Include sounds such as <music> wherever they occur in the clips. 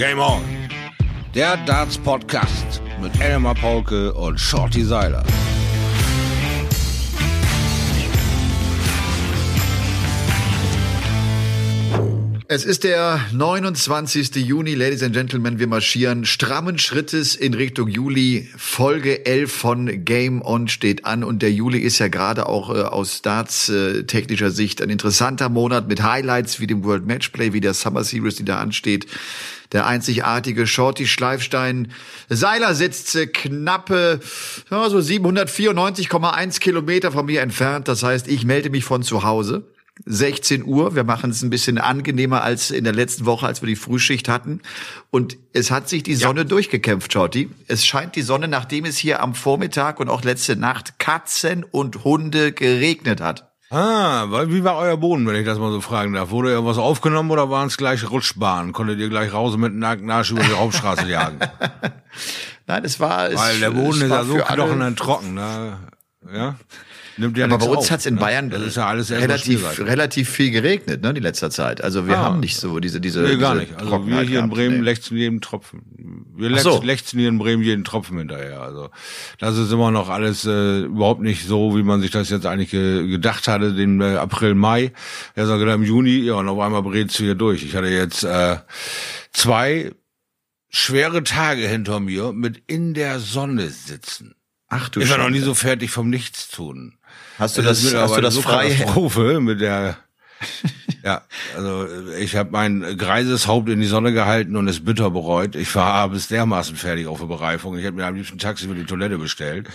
Game On. Der Darts Podcast mit Elmar Paulke und Shorty Seiler. Es ist der 29. Juni, Ladies and Gentlemen. Wir marschieren strammen Schrittes in Richtung Juli. Folge 11 von Game On steht an und der Juli ist ja gerade auch äh, aus Darts äh, Sicht ein interessanter Monat mit Highlights wie dem World Matchplay, wie der Summer Series, die da ansteht. Der einzigartige Shorty Schleifstein Seiler sitzt äh, knappe ja, so 794,1 Kilometer von mir entfernt. Das heißt, ich melde mich von zu Hause. 16 Uhr. Wir machen es ein bisschen angenehmer als in der letzten Woche, als wir die Frühschicht hatten. Und es hat sich die Sonne ja. durchgekämpft, Schotti. Es scheint die Sonne, nachdem es hier am Vormittag und auch letzte Nacht Katzen und Hunde geregnet hat. Ah, wie war euer Boden, wenn ich das mal so fragen darf? Wurde irgendwas aufgenommen oder waren es gleich Rutschbahnen? Konntet ihr gleich raus mit nackten Arsch über die Hauptstraße jagen? <laughs> Nein, es war... Es, Weil der Boden ist ja so knochen trocken, ne? Ja? Nimmt ja aber bei uns hat es in ne? Bayern ja relativ, relativ viel geregnet, ne, die letzter Zeit. Also wir ah. haben nicht so diese, diese. Nee, gar nicht. Also wir hier in Bremen nee. lechzen jeden Tropfen. Wir so. lechzen hier in Bremen jeden Tropfen hinterher. Also das ist immer noch alles äh, überhaupt nicht so, wie man sich das jetzt eigentlich ge gedacht hatte, den äh, April, Mai. Er sagt im Juni, ja, und auf einmal brätst du hier durch. Ich hatte jetzt äh, zwei schwere Tage hinter mir mit in der Sonne sitzen. Ach du Ich war noch nie so fertig vom Nichtstun. Hast du das, das hast du das frei? Katastrophe mit der <laughs> ja, also ich habe mein greises Haupt in die Sonne gehalten und es bitter bereut. Ich war abends dermaßen fertig auf der Bereifung. Ich habe mir am liebsten Taxi für die Toilette bestellt.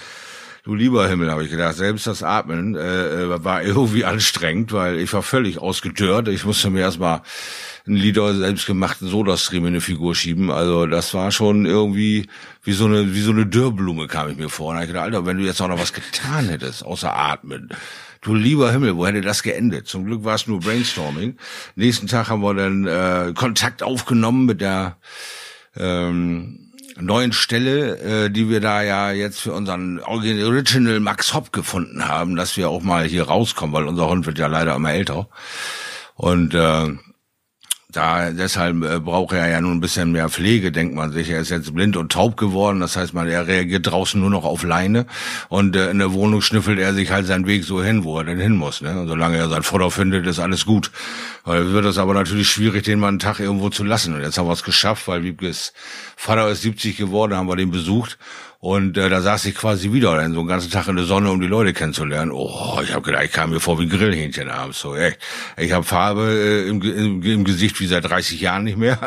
Du lieber Himmel, habe ich gedacht. Selbst das Atmen äh, äh war <laughs> irgendwie anstrengend, weil ich war völlig ausgetört. Ich musste mir erstmal ein Lieder selbstgemachten Sodastream in eine Figur schieben. Also das war schon irgendwie wie so eine wie so eine Dürrblume kam ich mir vor. Und ich gedacht, Alter, wenn du jetzt auch noch was getan hättest, außer atmen. Du lieber Himmel, wo hätte das geendet? Zum Glück war es nur Brainstorming. Nächsten Tag haben wir dann äh, Kontakt aufgenommen mit der ähm, neuen Stelle, äh, die wir da ja jetzt für unseren Original Max Hopp gefunden haben, dass wir auch mal hier rauskommen, weil unser Hund wird ja leider immer älter. Und äh, da deshalb äh, braucht er ja nun ein bisschen mehr Pflege, denkt man sich. Er ist jetzt blind und taub geworden, das heißt, man er reagiert draußen nur noch auf Leine und äh, in der Wohnung schnüffelt er sich halt seinen Weg so hin, wo er denn hin muss. Ne? Und solange er sein Futter findet, ist alles gut. Weil wird es aber natürlich schwierig, den mal einen Tag irgendwo zu lassen. Und jetzt haben wir es geschafft, weil Wiebkes Vater ist 70 geworden, haben wir den besucht und äh, da saß ich quasi wieder dann so einen ganzen Tag in der Sonne, um die Leute kennenzulernen. Oh, ich habe gedacht, ich kam mir vor wie ein Grillhähnchen abends. So, echt. Ich habe Farbe äh, im, im, im, Gesicht wie seit 30 Jahren nicht mehr.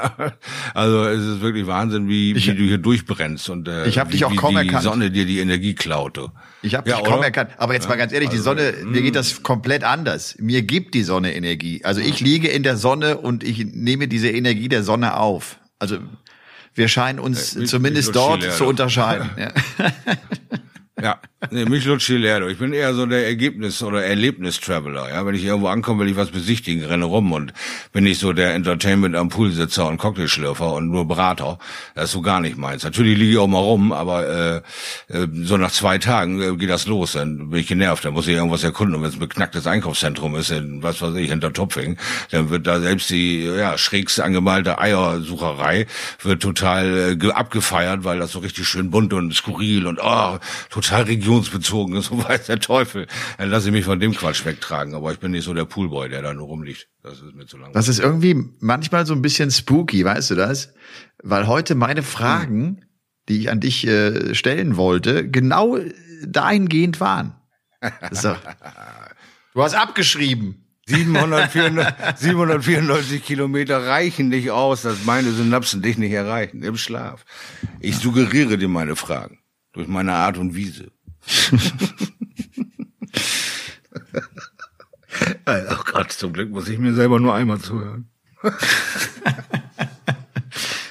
<laughs> also es ist wirklich Wahnsinn, wie, ich, wie du hier durchbrennst und äh, ich habe dich auch kaum die erkannt. Die Sonne dir die Energie klaute. Ich habe ja, dich kaum erkannt. Aber jetzt mal ganz ehrlich, die also, Sonne, mir geht das komplett anders. Mir gibt die Sonne Energie. Also ich liege in der Sonne und ich nehme diese Energie der Sonne auf. Also wir scheinen uns äh, zumindest dort zu unterscheiden. <laughs> Ja. Ja, nee, mich lutscht die Lehre. Ich bin eher so der Ergebnis- oder Erlebnis-Traveler. Ja, wenn ich irgendwo ankomme, will ich was besichtigen, renne rum und bin nicht so der Entertainment am Poolsitzer und Cocktailschlürfer und nur Berater. Das ist so gar nicht meins. Natürlich liege ich auch mal rum, aber äh, äh, so nach zwei Tagen äh, geht das los. Dann bin ich genervt, dann muss ich irgendwas erkunden. Und wenn es ein beknacktes Einkaufszentrum ist, in was weiß ich, hinter Topfing, dann wird da selbst die ja schrägst angemalte Eiersucherei wird total äh, abgefeiert, weil das so richtig schön bunt und skurril und oh, total total regionsbezogen ist, <laughs> so weiß der Teufel. Dann lasse ich mich von dem Quatsch wegtragen. Aber ich bin nicht so der Poolboy, der da nur rumliegt. Das ist mir zu lang. Das ist irgendwie manchmal so ein bisschen spooky, weißt du das? Weil heute meine Fragen, hm. die ich an dich äh, stellen wollte, genau dahingehend waren. So. <laughs> Du hast abgeschrieben. 794, 794 <laughs> Kilometer reichen nicht aus, dass meine Synapsen dich nicht erreichen im Schlaf. Ich suggeriere dir meine Fragen durch meine Art und Wiese. Oh Gott, zum Glück muss ich mir selber nur einmal zuhören.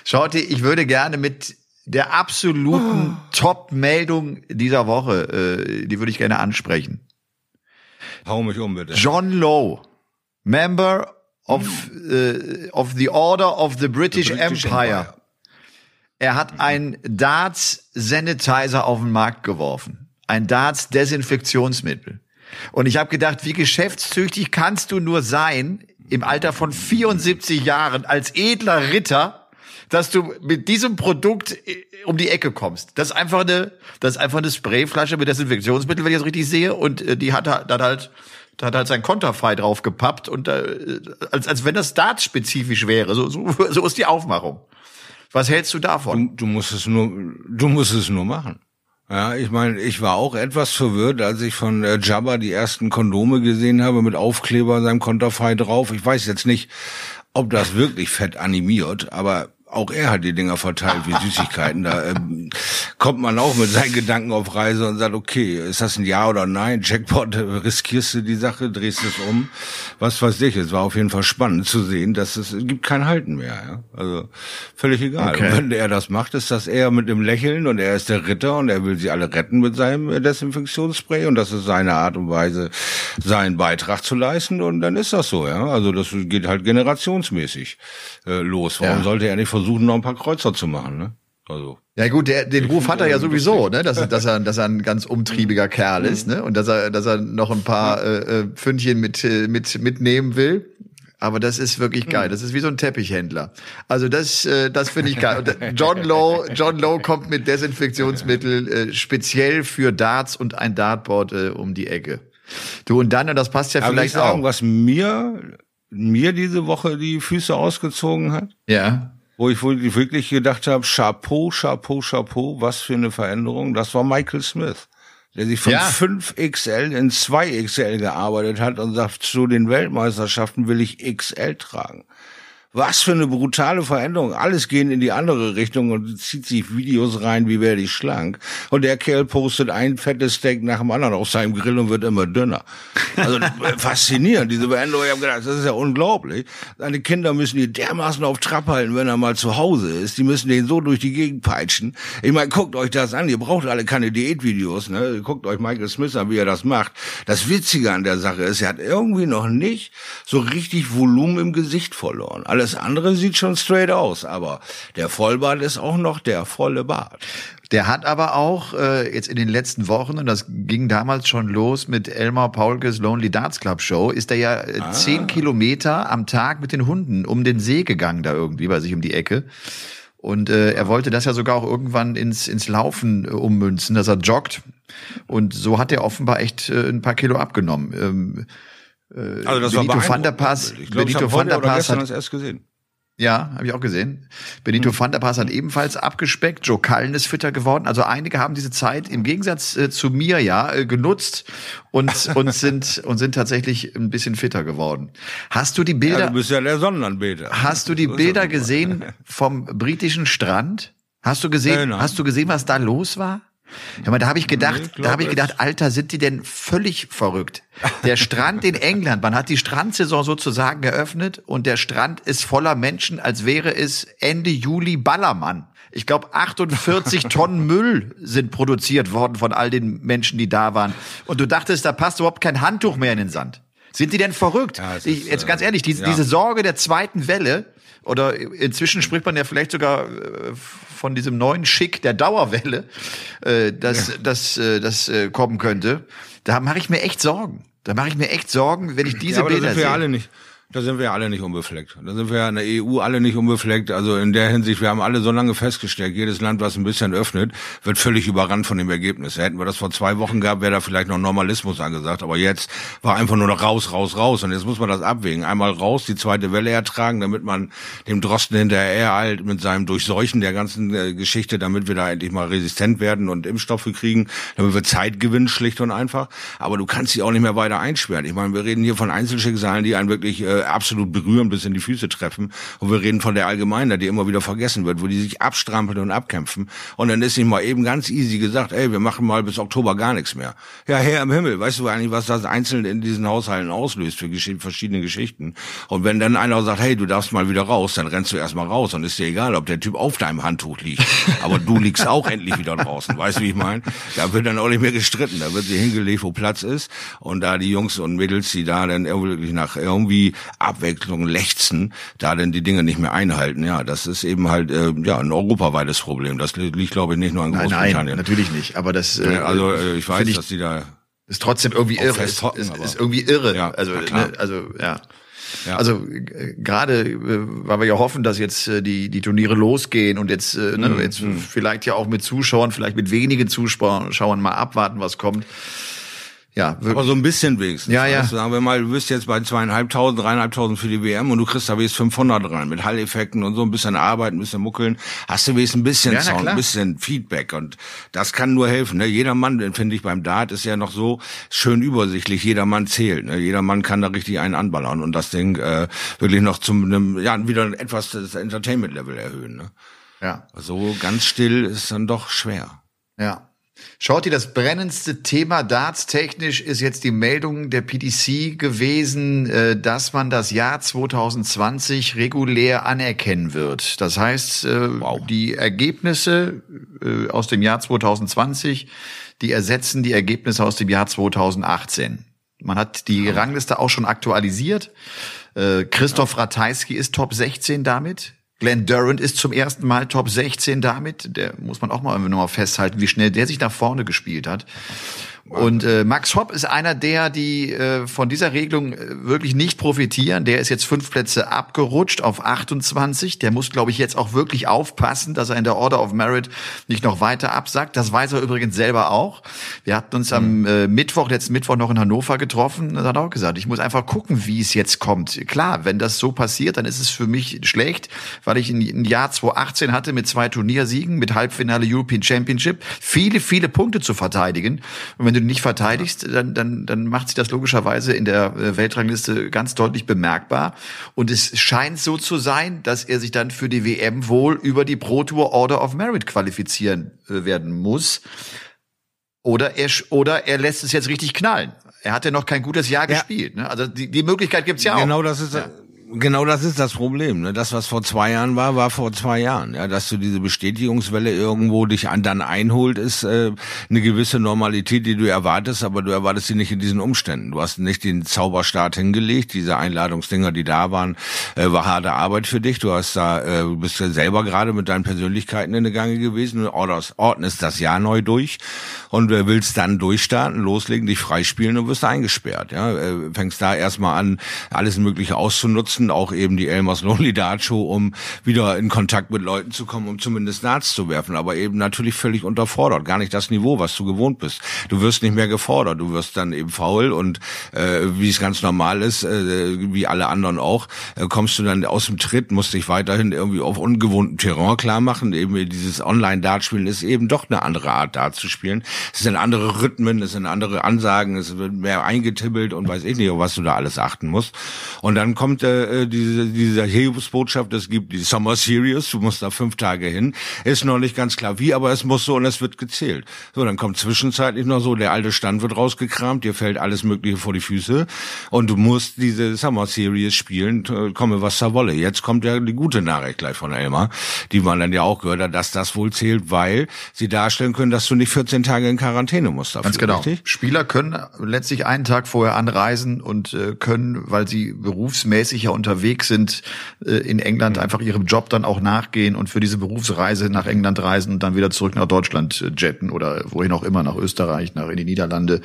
Ihr, ich würde gerne mit der absoluten oh. Top-Meldung dieser Woche, äh, die würde ich gerne ansprechen. Hau mich um, bitte. John Lowe, Member of, uh, of the Order of the British, the British Empire. Empire. Er hat ein Darts Sanitizer auf den Markt geworfen. Ein Darts Desinfektionsmittel. Und ich habe gedacht, wie geschäftstüchtig kannst du nur sein, im Alter von 74 Jahren als edler Ritter dass du mit diesem Produkt äh, um die Ecke kommst. Das ist einfach eine, das ist einfach eine Sprayflasche mit Desinfektionsmittel, wenn ich das richtig sehe. Und äh, die hat, hat halt, da hat halt sein Konterfei drauf gepappt und äh, als, als wenn das Darts-spezifisch wäre. So, so, so ist die Aufmachung. Was hältst du davon? Du, du musst es nur, du musst es nur machen. Ja, ich meine, ich war auch etwas verwirrt, als ich von äh, Jabba die ersten Kondome gesehen habe mit Aufkleber seinem Konterfei drauf. Ich weiß jetzt nicht, ob das wirklich fett animiert, aber auch er hat die Dinger verteilt wie Süßigkeiten. Da ähm, kommt man auch mit seinen Gedanken auf Reise und sagt, okay, ist das ein Ja oder Nein? Jackpot, äh, riskierst du die Sache, drehst es um? Was weiß ich. Es war auf jeden Fall spannend zu sehen, dass es, es gibt kein Halten mehr. Ja? Also völlig egal. Okay. Und wenn er das macht, ist das eher mit dem Lächeln und er ist der Ritter und er will sie alle retten mit seinem äh, Desinfektionsspray und das ist seine Art und Weise, seinen Beitrag zu leisten und dann ist das so. Ja, Also das geht halt generationsmäßig äh, los. Warum ja. sollte er nicht versuchen, noch ein paar Kreuzer zu machen, ne? Also. Ja gut, der, den Ruf hat er ja sowieso, ne, dass, dass er, dass er ein ganz umtriebiger Kerl ist, ne, und dass er, dass er noch ein paar äh, äh Pfündchen mit, äh, mit mitnehmen will. Aber das ist wirklich geil. Das ist wie so ein Teppichhändler. Also das, äh, das finde ich geil. Und John Lowe, John Lowe kommt mit Desinfektionsmittel äh, speziell für Darts und ein Dartboard äh, um die Ecke. Du und dann, und das passt ja Aber vielleicht sagen, auch. Was mir mir diese Woche die Füße ausgezogen hat. Ja. Wo ich wirklich gedacht habe, Chapeau, Chapeau, Chapeau, was für eine Veränderung. Das war Michael Smith, der sich von ja. 5XL in 2XL gearbeitet hat und sagt, zu den Weltmeisterschaften will ich XL tragen. Was für eine brutale Veränderung. Alles gehen in die andere Richtung und zieht sich Videos rein, wie werde ich schlank. Und der Kerl postet ein fettes Steak nach dem anderen auf seinem Grill und wird immer dünner. Also <laughs> faszinierend, diese Veränderung. Ich habe gedacht, das ist ja unglaublich. Seine Kinder müssen ihn dermaßen auf Trab halten, wenn er mal zu Hause ist. Die müssen den so durch die Gegend peitschen. Ich meine, guckt euch das an. Ihr braucht alle keine Diätvideos. Ne? Guckt euch Michael Smith an, wie er das macht. Das Witzige an der Sache ist, er hat irgendwie noch nicht so richtig Volumen im Gesicht verloren. Alles andere sieht schon straight aus, aber der Vollbart ist auch noch der volle Bart. Der hat aber auch äh, jetzt in den letzten Wochen, und das ging damals schon los mit Elmar Paulkes Lonely Darts Club Show, ist er ja äh, ah. zehn Kilometer am Tag mit den Hunden um den See gegangen, da irgendwie bei sich um die Ecke. Und äh, er wollte das ja sogar auch irgendwann ins, ins Laufen äh, ummünzen, dass er joggt. Und so hat er offenbar echt äh, ein paar Kilo abgenommen. Ähm, äh, also das Benito war van der Pass, ich glaub, Benito van der Pass hat das erst gesehen. Ja, habe ich auch gesehen. Benito hm. van der Pass hat ebenfalls abgespeckt. Joe Cullen ist fitter geworden. Also einige haben diese Zeit im Gegensatz äh, zu mir ja äh, genutzt und <laughs> und sind und sind tatsächlich ein bisschen fitter geworden. Hast du die Bilder? Ja, du bist ja der Sonnenanbeter. Hast du die Bilder gesehen vom britischen Strand? Hast du gesehen? Nein, Hast du gesehen, was da los war? Ja, aber da habe ich gedacht, nee, da habe ich gedacht, Alter, sind die denn völlig verrückt? Der Strand in England, man hat die Strandsaison sozusagen geöffnet und der Strand ist voller Menschen, als wäre es Ende Juli Ballermann. Ich glaube, 48 <laughs> Tonnen Müll sind produziert worden von all den Menschen, die da waren. Und du dachtest, da passt überhaupt kein Handtuch mehr in den Sand. Sind die denn verrückt? Ja, ich, jetzt ganz ehrlich, diese, ja. diese Sorge der zweiten Welle, oder inzwischen spricht man ja vielleicht sogar äh, von diesem neuen Schick der Dauerwelle, äh, das, ja. das, äh, das äh, kommen könnte. Da mache ich mir echt Sorgen. Da mache ich mir echt Sorgen, wenn ich diese ja, aber Bilder das sind wir sehe. alle nicht. Da sind wir alle nicht unbefleckt. Da sind wir ja in der EU alle nicht unbefleckt. Also in der Hinsicht, wir haben alle so lange festgestellt, jedes Land, was ein bisschen öffnet, wird völlig überrannt von dem Ergebnis. Hätten wir das vor zwei Wochen gehabt, wäre da vielleicht noch Normalismus angesagt. Aber jetzt war einfach nur noch raus, raus, raus. Und jetzt muss man das abwägen. Einmal raus, die zweite Welle ertragen, damit man dem Drosten hinterher halt mit seinem Durchseuchen der ganzen äh, Geschichte, damit wir da endlich mal resistent werden und Impfstoffe kriegen, damit wir Zeit gewinnen, schlicht und einfach. Aber du kannst sie auch nicht mehr weiter einsperren. Ich meine, wir reden hier von Einzelschicksalen, die einen wirklich äh, absolut berühren, bis in die Füße treffen. Und wir reden von der Allgemeinheit, die immer wieder vergessen wird, wo die sich abstrampeln und abkämpfen. Und dann ist nicht mal eben ganz easy gesagt, ey, wir machen mal bis Oktober gar nichts mehr. Ja, Herr im Himmel, weißt du eigentlich, was das einzeln in diesen Haushalten auslöst für gesch verschiedene Geschichten? Und wenn dann einer sagt, hey, du darfst mal wieder raus, dann rennst du erstmal raus und ist dir egal, ob der Typ auf deinem Handtuch liegt. Aber du liegst auch <laughs> endlich wieder draußen. Weißt du, wie ich meine? Da wird dann auch nicht mehr gestritten. Da wird sie hingelegt, wo Platz ist. Und da die Jungs und Mädels, die da dann wirklich nach irgendwie Abwechslung lechzen, da denn die Dinge nicht mehr einhalten. Ja, das ist eben halt äh, ja ein europaweites Problem. Das liegt, glaube ich, nicht nur an Großbritannien. Nein, nein, natürlich nicht. Aber das äh, also äh, ich weiß, ich, dass die da ist trotzdem irgendwie irre. Ist, ist, ist, irgendwie irre. Ja, also, ne, also ja. Ja. Also äh, gerade, äh, weil wir ja hoffen, dass jetzt äh, die, die Turniere losgehen und jetzt, äh, ne, mhm. jetzt mhm. vielleicht ja auch mit Zuschauern, vielleicht mit wenigen Zuschauern mal abwarten, was kommt. Ja, wirklich. aber so ein bisschen wenigstens. Ja, ja. sagen wir mal, du bist jetzt bei zweieinhalbtausend, dreieinhalbtausend für die WM und du kriegst da wenigstens 500 rein mit Halleffekten und so ein bisschen Arbeit, ein bisschen Muckeln. Hast du wenigstens ein bisschen ja, Sound, ein bisschen Feedback und das kann nur helfen. Ne? Jeder Mann, finde ich beim Dart, ist ja noch so schön übersichtlich. Jeder Mann zählt. Ne? Jeder Mann kann da richtig einen anballern und das Ding äh, wirklich noch zum einem, ja wieder etwas das Entertainment-Level erhöhen. Ne? Ja. So ganz still ist dann doch schwer. Ja. Schaut ihr, das brennendste Thema darts-technisch ist jetzt die Meldung der PDC gewesen, äh, dass man das Jahr 2020 regulär anerkennen wird. Das heißt, äh, wow. die Ergebnisse äh, aus dem Jahr 2020, die ersetzen die Ergebnisse aus dem Jahr 2018. Man hat die Rangliste auch schon aktualisiert. Christoph Ratajski ist Top 16 damit. Glenn Durant ist zum ersten Mal Top 16 damit. Der muss man auch mal noch mal festhalten, wie schnell der sich nach vorne gespielt hat. Und äh, Max Hopp ist einer der, die äh, von dieser Regelung äh, wirklich nicht profitieren. Der ist jetzt fünf Plätze abgerutscht auf 28. Der muss, glaube ich, jetzt auch wirklich aufpassen, dass er in der Order of Merit nicht noch weiter absagt. Das weiß er übrigens selber auch. Wir hatten uns am mhm. äh, Mittwoch, letzten Mittwoch noch in Hannover getroffen. Da hat er auch gesagt, ich muss einfach gucken, wie es jetzt kommt. Klar, wenn das so passiert, dann ist es für mich schlecht, weil ich ein Jahr 2018 hatte mit zwei Turniersiegen, mit Halbfinale European Championship, viele, viele Punkte zu verteidigen. Und wenn du nicht verteidigst, dann, dann, dann macht sich das logischerweise in der äh, Weltrangliste ganz deutlich bemerkbar. Und es scheint so zu sein, dass er sich dann für die WM wohl über die Pro Tour Order of Merit qualifizieren äh, werden muss. Oder er, oder er lässt es jetzt richtig knallen. Er hat ja noch kein gutes Jahr ja. gespielt. Ne? Also die, die Möglichkeit gibt's ja genau auch. Genau, das ist ja. Genau das ist das Problem. Ne? Das, was vor zwei Jahren war, war vor zwei Jahren. Ja, dass du diese Bestätigungswelle irgendwo dich an, dann einholt, ist äh, eine gewisse Normalität, die du erwartest, aber du erwartest sie nicht in diesen Umständen. Du hast nicht den Zauberstart hingelegt. Diese Einladungsdinger, die da waren, äh, war harte Arbeit für dich. Du hast da, äh, du bist ja selber gerade mit deinen Persönlichkeiten in der Gange gewesen und ordnest das Jahr neu durch und äh, willst dann durchstarten, loslegen, dich freispielen und wirst eingesperrt. Ja, äh, fängst da erstmal an, alles Mögliche auszunutzen nutzen auch eben die Elmers Lonely Dart Show, um wieder in Kontakt mit Leuten zu kommen, um zumindest Darts zu werfen, aber eben natürlich völlig unterfordert, gar nicht das Niveau, was du gewohnt bist. Du wirst nicht mehr gefordert, du wirst dann eben faul und äh, wie es ganz normal ist, äh, wie alle anderen auch, äh, kommst du dann aus dem Tritt, musst dich weiterhin irgendwie auf ungewohntem Terrain klar machen. Eben dieses Online-Dart-Spielen ist eben doch eine andere Art Dart zu spielen. Es sind andere Rhythmen, es sind andere Ansagen, es wird mehr eingetibbelt und weiß ich nicht, auf was du da alles achten musst. Und dann kommt äh, äh, diese, diese Hilfsbotschaft, es gibt die Summer Series, du musst da fünf Tage hin, ist noch nicht ganz klar wie, aber es muss so und es wird gezählt. So, dann kommt zwischenzeitlich noch so, der alte Stand wird rausgekramt, dir fällt alles Mögliche vor die Füße und du musst diese Summer Series spielen, komme was da wolle. Jetzt kommt ja die gute Nachricht gleich von Elmar, die man dann ja auch gehört hat, dass das wohl zählt, weil sie darstellen können, dass du nicht 14 Tage in Quarantäne musst dafür. Ganz genau. Richtig? Spieler können letztlich einen Tag vorher anreisen und äh, können, weil sie berufsmäßig ja unterwegs sind, äh, in England einfach ihrem Job dann auch nachgehen und für diese Berufsreise nach England reisen und dann wieder zurück nach Deutschland äh, jetten oder wohin auch immer, nach Österreich, nach in die Niederlande.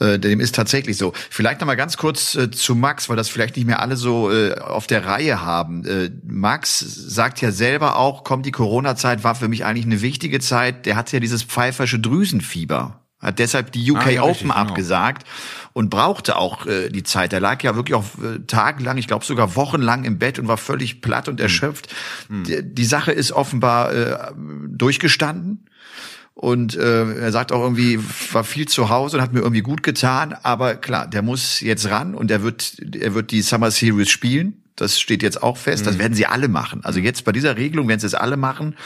Äh, dem ist tatsächlich so. Vielleicht noch mal ganz kurz zu Max, weil das vielleicht nicht mehr alle so auf der Reihe haben. Max sagt ja selber auch, kommt die Corona-Zeit war für mich eigentlich eine wichtige Zeit. Der hat ja dieses pfeifersche Drüsenfieber hat deshalb die UK ah, ja, Open richtig, genau. Und brauchte auch äh, die Zeit. Er lag ja wirklich auch äh, tagelang, ich glaube sogar wochenlang im Bett und war völlig platt und hm. erschöpft. Hm. Die, die, Sache ist offenbar äh, durchgestanden. Und äh, er sagt auch irgendwie, war viel zu Hause und hat mir irgendwie gut getan. Aber klar, der muss jetzt ran und er wird, er wird die Summer Series spielen. Das steht jetzt auch fest. Das hm. werden sie alle machen. Also jetzt bei dieser Regelung werden sie es alle machen.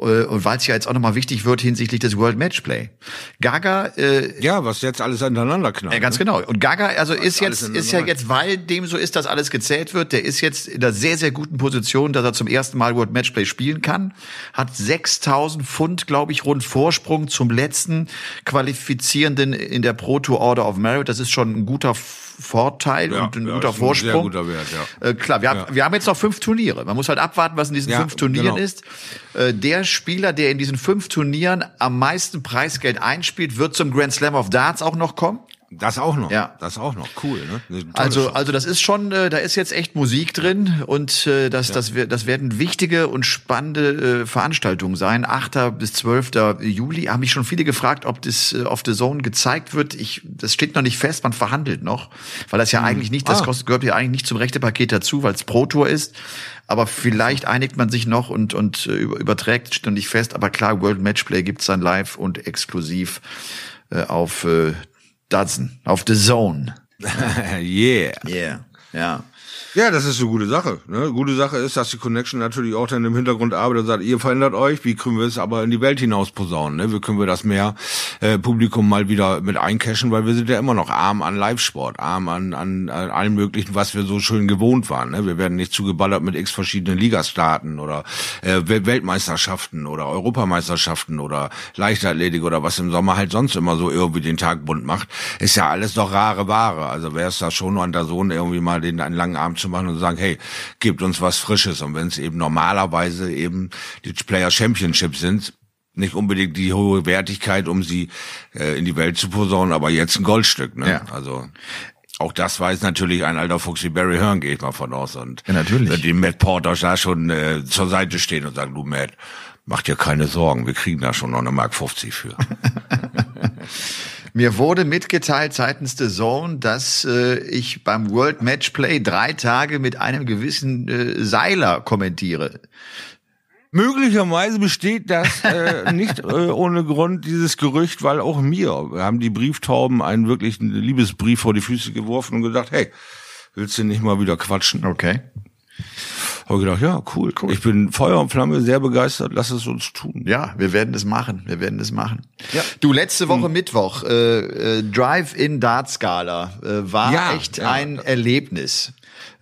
Äh, und weil es ja jetzt auch nochmal wichtig wird hinsichtlich des World Matchplay. Gaga äh, Ja, was jetzt alles aneinander knallt. Ja, ganz ne? genau. Und Gaga, also ist jetzt ist ja jetzt, weil dem so ist, dass alles gezählt wird, der ist jetzt in einer sehr, sehr guten Position, dass er zum ersten Mal World Matchplay spielen kann. Hat 6000 Pfund, glaube ich, rund Vorsprung zum letzten Qualifizierenden in der Pro Tour Order of Merit. Das ist schon ein guter Vorteil ja, und ein ja, guter Vorsprung. Ein guter Wert, ja. Äh, klar, wir, ja. haben, wir haben jetzt noch fünf Turniere. Man muss halt abwarten, was in diesen fünf Turnieren genau. ist. Äh, der Spieler, der in diesen fünf Turnieren am meisten Preisgeld einspielt, wird zum Grand Slam of Darts auch noch kommen. Das auch noch. Ja. Das auch noch. Cool, ne? Also, also das ist schon, äh, da ist jetzt echt Musik drin und äh, das, ja. das, das werden wichtige und spannende äh, Veranstaltungen sein. 8. bis 12. Juli haben mich schon viele gefragt, ob das äh, auf The Zone gezeigt wird. Ich, das steht noch nicht fest, man verhandelt noch, weil das ja hm. eigentlich nicht, das ah. kostet, gehört ja eigentlich nicht zum Rechtepaket dazu, weil es Pro Tour ist. Aber vielleicht einigt man sich noch und, und äh, überträgt, steht noch nicht fest. Aber klar, World Matchplay gibt's dann live und exklusiv äh, auf äh, Dudson, auf The Zone. <laughs> yeah. Yeah. Ja. Ja, das ist eine gute Sache. Ne? Gute Sache ist, dass die Connection natürlich auch dann im Hintergrund arbeitet und sagt, ihr verändert euch, wie können wir es aber in die Welt hinaus posaunen? Ne? Wie können wir das mehr äh, Publikum mal wieder mit eincashen, weil wir sind ja immer noch arm an Live-Sport, arm an, an, an allem möglichen, was wir so schön gewohnt waren. Ne? Wir werden nicht zugeballert mit x verschiedenen Ligastarten oder äh, Weltmeisterschaften oder Europameisterschaften oder Leichtathletik oder was im Sommer halt sonst immer so irgendwie den Tag bunt macht. Ist ja alles doch rare Ware. Also wäre es da schon an der Sohn irgendwie mal den einen langen Abend zu machen und sagen, hey, gebt uns was Frisches. Und wenn es eben normalerweise eben die Player Championship sind, nicht unbedingt die hohe Wertigkeit, um sie äh, in die Welt zu posaunen, aber jetzt ein Goldstück. Ne? Ja. Also auch das weiß natürlich ein alter Fuchs wie Barry Hearn, gehe ich mal von aus. Und ja, natürlich. die Matt Porter da schon äh, zur Seite stehen und sagen, du Matt, mach dir keine Sorgen, wir kriegen da schon noch eine Mark 50 für. <laughs> Mir wurde mitgeteilt seitens der Zone, dass äh, ich beim World Matchplay drei Tage mit einem gewissen äh, Seiler kommentiere. Möglicherweise besteht das äh, <laughs> nicht äh, ohne Grund dieses Gerücht, weil auch mir haben die Brieftauben einen wirklichen Liebesbrief vor die Füße geworfen und gesagt, hey, willst du nicht mal wieder quatschen? Okay. Habe gedacht, ja, cool, cool. Ich bin Feuer und Flamme, sehr begeistert, lass es uns tun. Ja, wir werden es machen, wir werden es machen. Ja. Du, letzte Woche hm. Mittwoch, äh, äh, Drive-in Dartskala äh, war ja, echt ja. ein Erlebnis.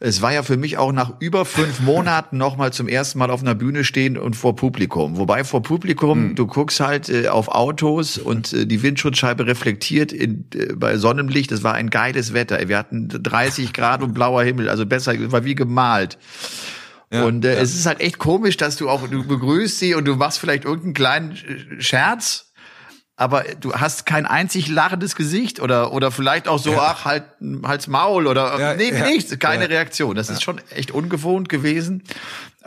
Es war ja für mich auch nach über fünf <laughs> Monaten nochmal zum ersten Mal auf einer Bühne stehen und vor Publikum. Wobei vor Publikum, hm. du guckst halt äh, auf Autos und äh, die Windschutzscheibe reflektiert in, äh, bei Sonnenlicht. Es war ein geiles Wetter. Wir hatten 30 Grad und blauer Himmel, also besser, war wie gemalt. Ja, und äh, ja. es ist halt echt komisch, dass du auch, du begrüßt sie und du machst vielleicht irgendeinen kleinen Scherz aber du hast kein einzig lachendes Gesicht oder oder vielleicht auch so ja. ach halt halt's Maul oder nee nichts keine Reaktion. Das ist schon echt ungewohnt gewesen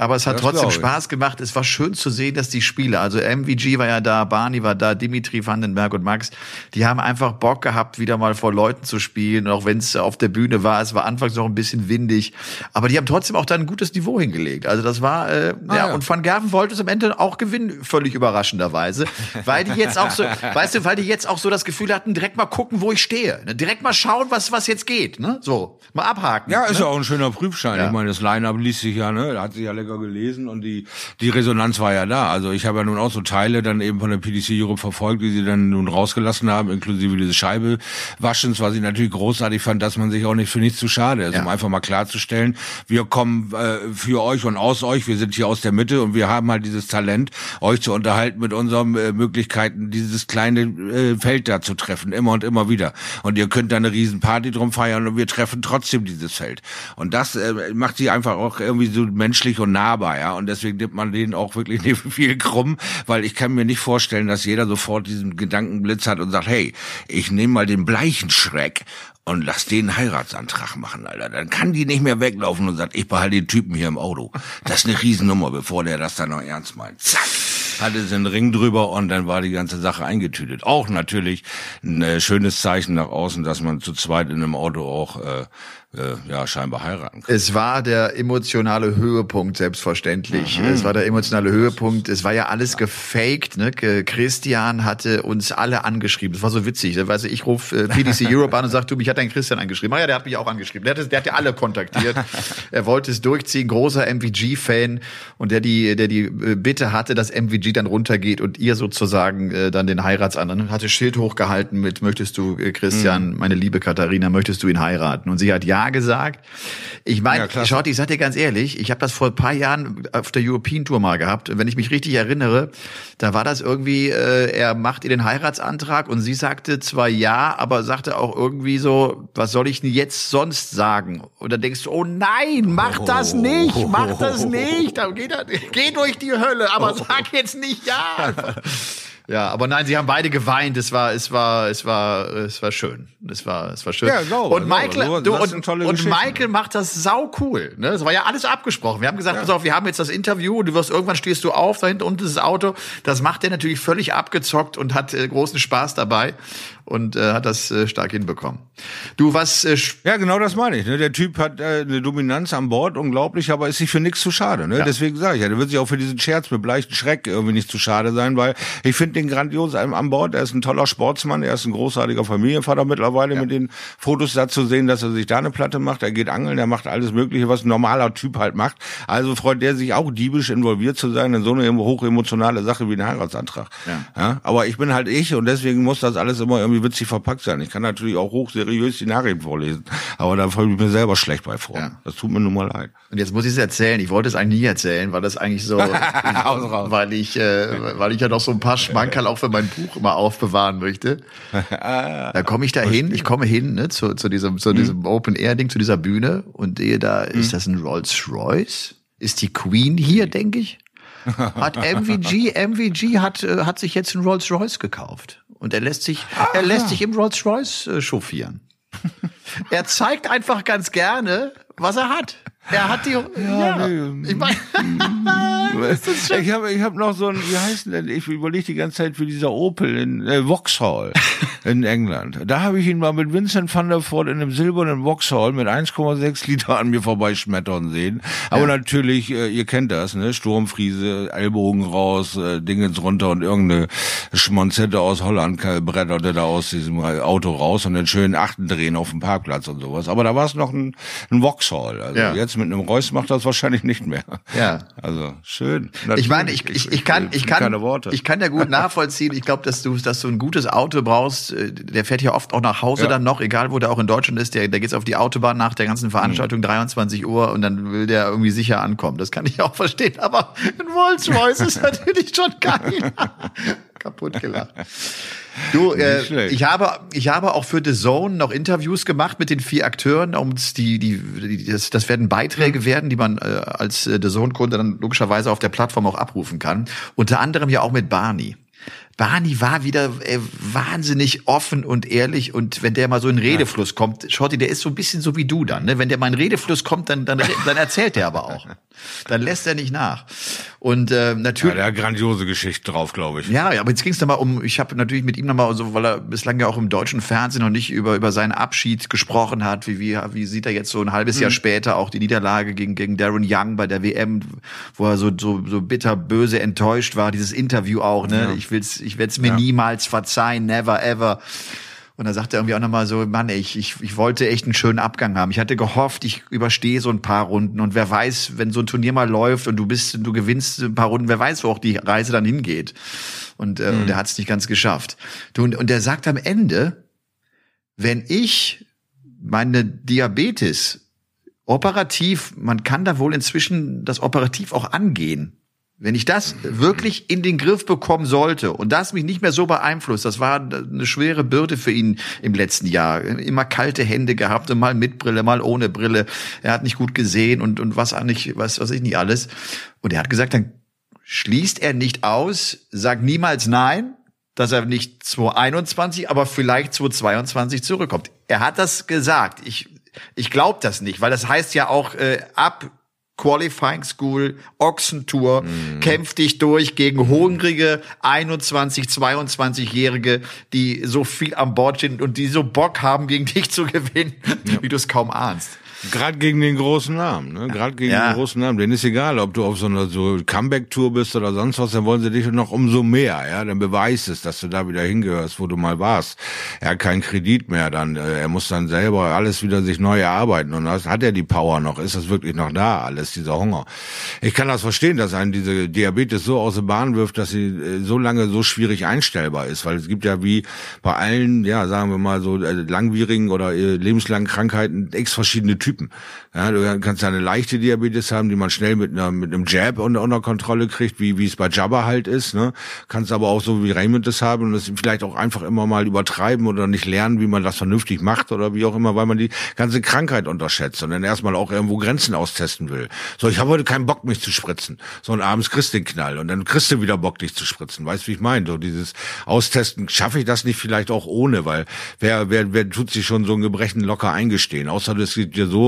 aber es hat das trotzdem Spaß gemacht. Es war schön zu sehen, dass die Spieler, also MVG war ja da, Barney war da, Dimitri Vandenberg und Max, die haben einfach Bock gehabt, wieder mal vor Leuten zu spielen. Und auch wenn es auf der Bühne war, es war anfangs noch ein bisschen windig, aber die haben trotzdem auch da ein gutes Niveau hingelegt. Also das war, äh, ah, ja, ja, und Van Gerven wollte es am Ende auch gewinnen, völlig überraschenderweise, weil die jetzt auch so, <laughs> weißt du, weil die jetzt auch so das Gefühl hatten, direkt mal gucken, wo ich stehe, ne? direkt mal schauen, was was jetzt geht, ne? So, mal abhaken. Ja, ist ne? ja auch ein schöner Prüfschein. Ja. Ich meine, das Line-Up liest sich ja, ne, da hat sich ja lecker gelesen und die, die Resonanz war ja da. Also ich habe ja nun auch so Teile dann eben von der PDC Europe verfolgt, die sie dann nun rausgelassen haben, inklusive diese Scheibe Waschens, was ich natürlich großartig fand, dass man sich auch nicht für nichts zu schade ist, ja. um einfach mal klarzustellen, wir kommen äh, für euch und aus euch, wir sind hier aus der Mitte und wir haben halt dieses Talent, euch zu unterhalten mit unseren äh, Möglichkeiten, dieses kleine äh, Feld da zu treffen, immer und immer wieder. Und ihr könnt da eine Riesenparty drum feiern und wir treffen trotzdem dieses Feld. Und das äh, macht sie einfach auch irgendwie so menschlich und nahbar, ja. Und deswegen nimmt man denen auch wirklich nicht <laughs> viel krumm, weil ich kann mir nicht vorstellen, dass jeder sofort diesen Gedankenblitz hat und sagt, hey, ich nehme mal den bleichen Schreck und lass den Heiratsantrag machen, Alter. Dann kann die nicht mehr weglaufen und sagt, ich behalte den Typen hier im Auto. Das ist eine Riesennummer, bevor der das dann noch ernst meint. Zack! Hatte sie einen Ring drüber und dann war die ganze Sache eingetütet. Auch natürlich ein äh, schönes Zeichen nach außen, dass man zu zweit in einem Auto auch äh, äh, ja scheinbar heiraten kann. Es war der emotionale Höhepunkt, selbstverständlich. Mhm. Es war der emotionale Höhepunkt. Es war ja alles gefaked. Ne? Christian hatte uns alle angeschrieben. Das war so witzig. Du, ich rufe äh, PDC <laughs> Europe an und sag, du, mich hat dein Christian angeschrieben. Ah ja, der hat mich auch angeschrieben. Der hat, der hat ja alle kontaktiert. <laughs> er wollte es durchziehen, großer MVG-Fan und der die, der die äh, Bitte hatte, dass MVG dann runtergeht und ihr sozusagen äh, dann den Heiratsantrag hatte Schild hochgehalten mit, möchtest du, äh, Christian, mhm. meine liebe Katharina, möchtest du ihn heiraten? Und sie hat ja gesagt. Ich meine, ja, schaut, ich sag dir ganz ehrlich, ich habe das vor ein paar Jahren auf der European Tour mal gehabt. Wenn ich mich richtig erinnere, da war das irgendwie, äh, er macht ihr den Heiratsantrag und sie sagte zwar ja, aber sagte auch irgendwie so, was soll ich denn jetzt sonst sagen? Und dann denkst du, oh nein, mach das nicht, mach das nicht. Dann geh, geh durch die Hölle, aber <laughs> sag jetzt nicht ja. Ja, aber nein, sie haben beide geweint. Es war, es war, es war, es war schön. Es war, es war schön. Ja, glaube, und Michael, glaube. du, und, und Michael macht das sau cool. Ne? Es war ja alles abgesprochen. Wir haben gesagt, ja. pass auf, wir haben jetzt das Interview. und Du wirst irgendwann stehst du auf, da hinten unten ist das Auto. Das macht er natürlich völlig abgezockt und hat äh, großen Spaß dabei und äh, hat das äh, stark hinbekommen. Du, was? Äh, ja, genau das meine ich. Ne? Der Typ hat äh, eine Dominanz an Bord, unglaublich, aber ist sich für nichts zu schade. Ne? Ja. Deswegen sage ich ja, der wird sich auch für diesen Scherz mit leichten Schreck irgendwie nicht zu schade sein, weil ich finde den grandios an Bord. Er ist ein toller Sportsmann, er ist ein großartiger Familienvater mittlerweile ja. mit den Fotos da zu sehen, dass er sich da eine Platte macht. Er geht angeln, er macht alles Mögliche, was ein normaler Typ halt macht. Also freut der sich auch diebisch involviert zu sein in so eine hochemotionale Sache wie ein Heiratsantrag. Ja. ja. Aber ich bin halt ich und deswegen muss das alles immer irgendwie witzig verpackt sein. Ich kann natürlich auch hochseriös die Nachrichten vorlesen, aber da fühle ich mir selber schlecht bei vor. Ja. Das tut mir nun mal leid. Und jetzt muss ich es erzählen. Ich wollte es eigentlich nie erzählen, weil das eigentlich so, <laughs> weil ich, äh, weil ich ja noch so ein paar Schmankerl auch für mein Buch immer aufbewahren möchte. <laughs> da komme ich da hin, ich komme hin ne, zu, zu diesem, zu diesem mhm. Open Air Ding, zu dieser Bühne und sehe da, mhm. ist das ein Rolls Royce? Ist die Queen hier, denke ich? Hat MVG, MVG hat, äh, hat sich jetzt ein Rolls Royce gekauft. Und er lässt sich, Aha. er lässt sich im Rolls Royce äh, chauffieren. <laughs> er zeigt einfach ganz gerne, was er hat. Er hat die. Ja, ja. Nee. ich meine. <laughs> ich habe ich hab noch so ein, wie heißt denn, ich überlege die ganze Zeit für dieser Opel in äh, Vauxhall in England. Da habe ich ihn mal mit Vincent van der Voort in einem silbernen Vauxhall mit 1,6 Liter an mir vorbeischmettern sehen. Aber ja. natürlich, äh, ihr kennt das, ne? Sturmfriese, Ellbogen raus, äh, Dingens runter und irgendeine Schmonzette aus Holland bretterte da aus diesem Auto raus und den schönen Achten drehen auf dem Parkplatz und sowas. Aber da war es noch ein, ein Vauxhall. Also ja. jetzt mit einem Reus macht das wahrscheinlich nicht mehr. Ja. Also schön. Natürlich. Ich meine, ich, ich, ich kann, ich kann, ich kann ja gut <laughs> nachvollziehen. Ich glaube, dass du, dass du ein gutes Auto brauchst. Äh, der fährt ja oft auch nach Hause ja. dann noch, egal wo der auch in Deutschland ist. Der, der geht auf die Autobahn nach der ganzen Veranstaltung, mhm. 23 Uhr, und dann will der irgendwie sicher ankommen. Das kann ich auch verstehen. Aber ein Rolls Royce ist <laughs> natürlich schon geil. <laughs> Kaputt gelacht. Du, äh, ich habe, ich habe auch für The Zone noch Interviews gemacht mit den vier Akteuren, um die, die, die das, das werden Beiträge mhm. werden, die man äh, als äh, The Zone-Kunde dann logischerweise auf der Plattform auch abrufen kann. Unter anderem ja auch mit Barney. Barney war wieder äh, wahnsinnig offen und ehrlich und wenn der mal so in Redefluss kommt, Shorty, der ist so ein bisschen so wie du dann, ne? Wenn der mal in Redefluss kommt, dann dann, dann erzählt er aber auch. <laughs> Dann lässt er nicht nach. Und äh, natürlich. Ja, der hat grandiose Geschichte drauf, glaube ich. Ja, aber jetzt ging es mal um. Ich habe natürlich mit ihm nochmal so, weil er bislang ja auch im deutschen Fernsehen noch nicht über über seinen Abschied gesprochen hat. Wie wie wie sieht er jetzt so ein halbes mhm. Jahr später auch die Niederlage gegen gegen Darren Young bei der WM, wo er so so so bitter böse enttäuscht war. Dieses Interview auch. Ne, ja. ich will's, ich werde es mir ja. niemals verzeihen, never ever. Und dann sagt er irgendwie auch nochmal so, Mann, ich, ich, ich wollte echt einen schönen Abgang haben. Ich hatte gehofft, ich überstehe so ein paar Runden. Und wer weiß, wenn so ein Turnier mal läuft und du bist, du gewinnst ein paar Runden, wer weiß, wo auch die Reise dann hingeht. Und, äh, mhm. und er hat es nicht ganz geschafft. Du, und, und er sagt am Ende, wenn ich meine Diabetes operativ, man kann da wohl inzwischen das operativ auch angehen. Wenn ich das wirklich in den Griff bekommen sollte und das mich nicht mehr so beeinflusst, das war eine schwere Bürde für ihn im letzten Jahr. Immer kalte Hände gehabt, mal mit Brille, mal ohne Brille. Er hat nicht gut gesehen und, und was eigentlich, was, was ich nicht alles. Und er hat gesagt, dann schließt er nicht aus, sagt niemals nein, dass er nicht 2021, aber vielleicht 2022 zurückkommt. Er hat das gesagt. Ich, ich glaube das nicht, weil das heißt ja auch äh, ab Qualifying School, Ochsentour, mhm. kämpf dich durch gegen hungrige 21, 22-Jährige, die so viel an Bord sind und die so Bock haben, gegen dich zu gewinnen, ja. wie du es kaum ahnst. Gerade gegen den großen Namen, ne? Gerade gegen ja. den großen Namen. Denen ist egal, ob du auf so einer so Comeback-Tour bist oder sonst was, dann wollen sie dich noch umso mehr, ja. Dann beweist es, dass du da wieder hingehörst, wo du mal warst. Er hat keinen Kredit mehr, dann, äh, er muss dann selber alles wieder sich neu erarbeiten. Und das, hat er die Power noch? Ist das wirklich noch da, alles, dieser Hunger? Ich kann das verstehen, dass einen diese Diabetes so aus der Bahn wirft, dass sie äh, so lange so schwierig einstellbar ist, weil es gibt ja wie bei allen, ja, sagen wir mal so, äh, langwierigen oder lebenslangen Krankheiten x verschiedene Typen Typen. Ja, du kannst eine leichte Diabetes haben, die man schnell mit einer mit einem Jab unter, unter Kontrolle kriegt, wie wie es bei Jabba halt ist. Ne? Kannst aber auch so wie Raymond das haben und das vielleicht auch einfach immer mal übertreiben oder nicht lernen, wie man das vernünftig macht oder wie auch immer, weil man die ganze Krankheit unterschätzt und dann erstmal auch irgendwo Grenzen austesten will. So, ich habe heute keinen Bock, mich zu spritzen. So und abends kriegst du den Knall und dann kriegst du wieder Bock, dich zu spritzen. Weißt wie ich meine? So dieses Austesten, schaffe ich das nicht vielleicht auch ohne, weil wer, wer, wer tut sich schon so ein Gebrechen locker eingestehen? Außer das geht dir so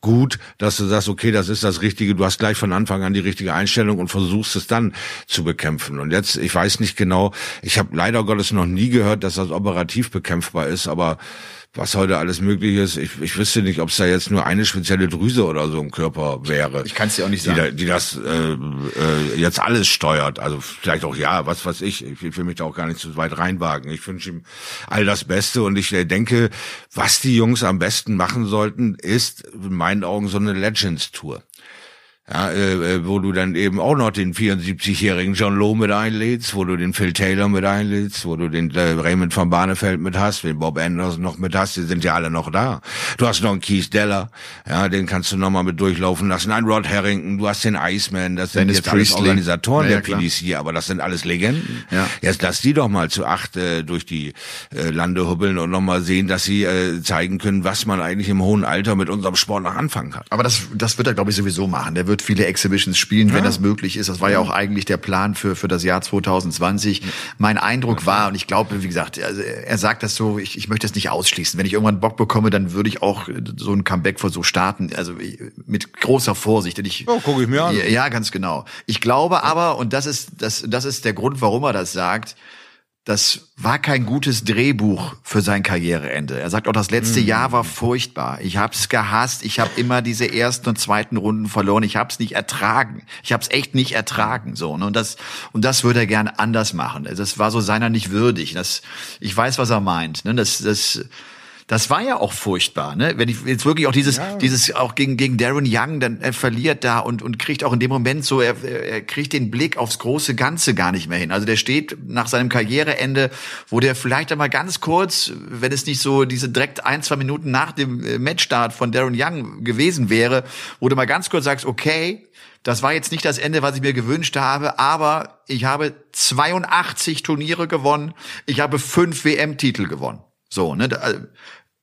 gut, dass du sagst, okay, das ist das Richtige, du hast gleich von Anfang an die richtige Einstellung und versuchst es dann zu bekämpfen. Und jetzt, ich weiß nicht genau, ich habe leider Gottes noch nie gehört, dass das operativ bekämpfbar ist, aber was heute alles möglich ist. Ich, ich wüsste nicht, ob es da jetzt nur eine spezielle Drüse oder so im Körper wäre. Ich kann es dir auch nicht sagen. Die, da, die das äh, äh, jetzt alles steuert. Also vielleicht auch ja, was weiß ich. Ich will mich da auch gar nicht zu weit reinwagen. Ich wünsche ihm all das Beste und ich denke, was die Jungs am besten machen sollten, ist in meinen Augen so eine Legends-Tour ja, äh, äh, wo du dann eben auch noch den 74-jährigen John Lowe mit einlädst, wo du den Phil Taylor mit einlädst, wo du den äh, Raymond von Barnefeld mit hast, den Bob Anderson noch mit hast, die sind ja alle noch da. Du hast noch einen Keith Deller, ja, den kannst du noch mal mit durchlaufen lassen. Ein Rod Harrington, du hast den Iceman, das sind Dennis jetzt alles Organisatoren ja, der PDC, aber das sind alles Legenden. Ja. Jetzt lass die doch mal zu acht äh, durch die äh, Lande hubbeln und noch mal sehen, dass sie äh, zeigen können, was man eigentlich im hohen Alter mit unserem Sport noch anfangen kann. Aber das, das wird er, glaube ich, sowieso machen. Der wird wird viele Exhibitions spielen, ja. wenn das möglich ist. Das war ja auch eigentlich der Plan für, für das Jahr 2020. Mein Eindruck war, und ich glaube, wie gesagt, also er sagt das so, ich, ich möchte es nicht ausschließen. Wenn ich irgendwann Bock bekomme, dann würde ich auch so einen Comeback-Versuch starten. Also mit großer Vorsicht. Und ich, oh, gucke ich mir an. Ja, ganz genau. Ich glaube aber, und das ist, das, das ist der Grund, warum er das sagt, das war kein gutes Drehbuch für sein Karriereende. Er sagt auch, das letzte mm. Jahr war furchtbar. Ich hab's gehasst. Ich habe immer diese ersten und zweiten Runden verloren. Ich hab's nicht ertragen. Ich hab's echt nicht ertragen. So ne? und das und das würde er gerne anders machen. Das war so seiner nicht würdig. Das ich weiß, was er meint. Ne? Das das das war ja auch furchtbar, ne? Wenn ich jetzt wirklich auch dieses, ja. dieses auch gegen, gegen Darren Young, dann er verliert da und, und kriegt auch in dem Moment so, er, er kriegt den Blick aufs große Ganze gar nicht mehr hin. Also der steht nach seinem Karriereende, wo der vielleicht einmal ganz kurz, wenn es nicht so diese direkt ein, zwei Minuten nach dem äh, Matchstart von Darren Young gewesen wäre, wo du mal ganz kurz sagst, okay, das war jetzt nicht das Ende, was ich mir gewünscht habe, aber ich habe 82 Turniere gewonnen, ich habe fünf WM-Titel gewonnen. So, ne?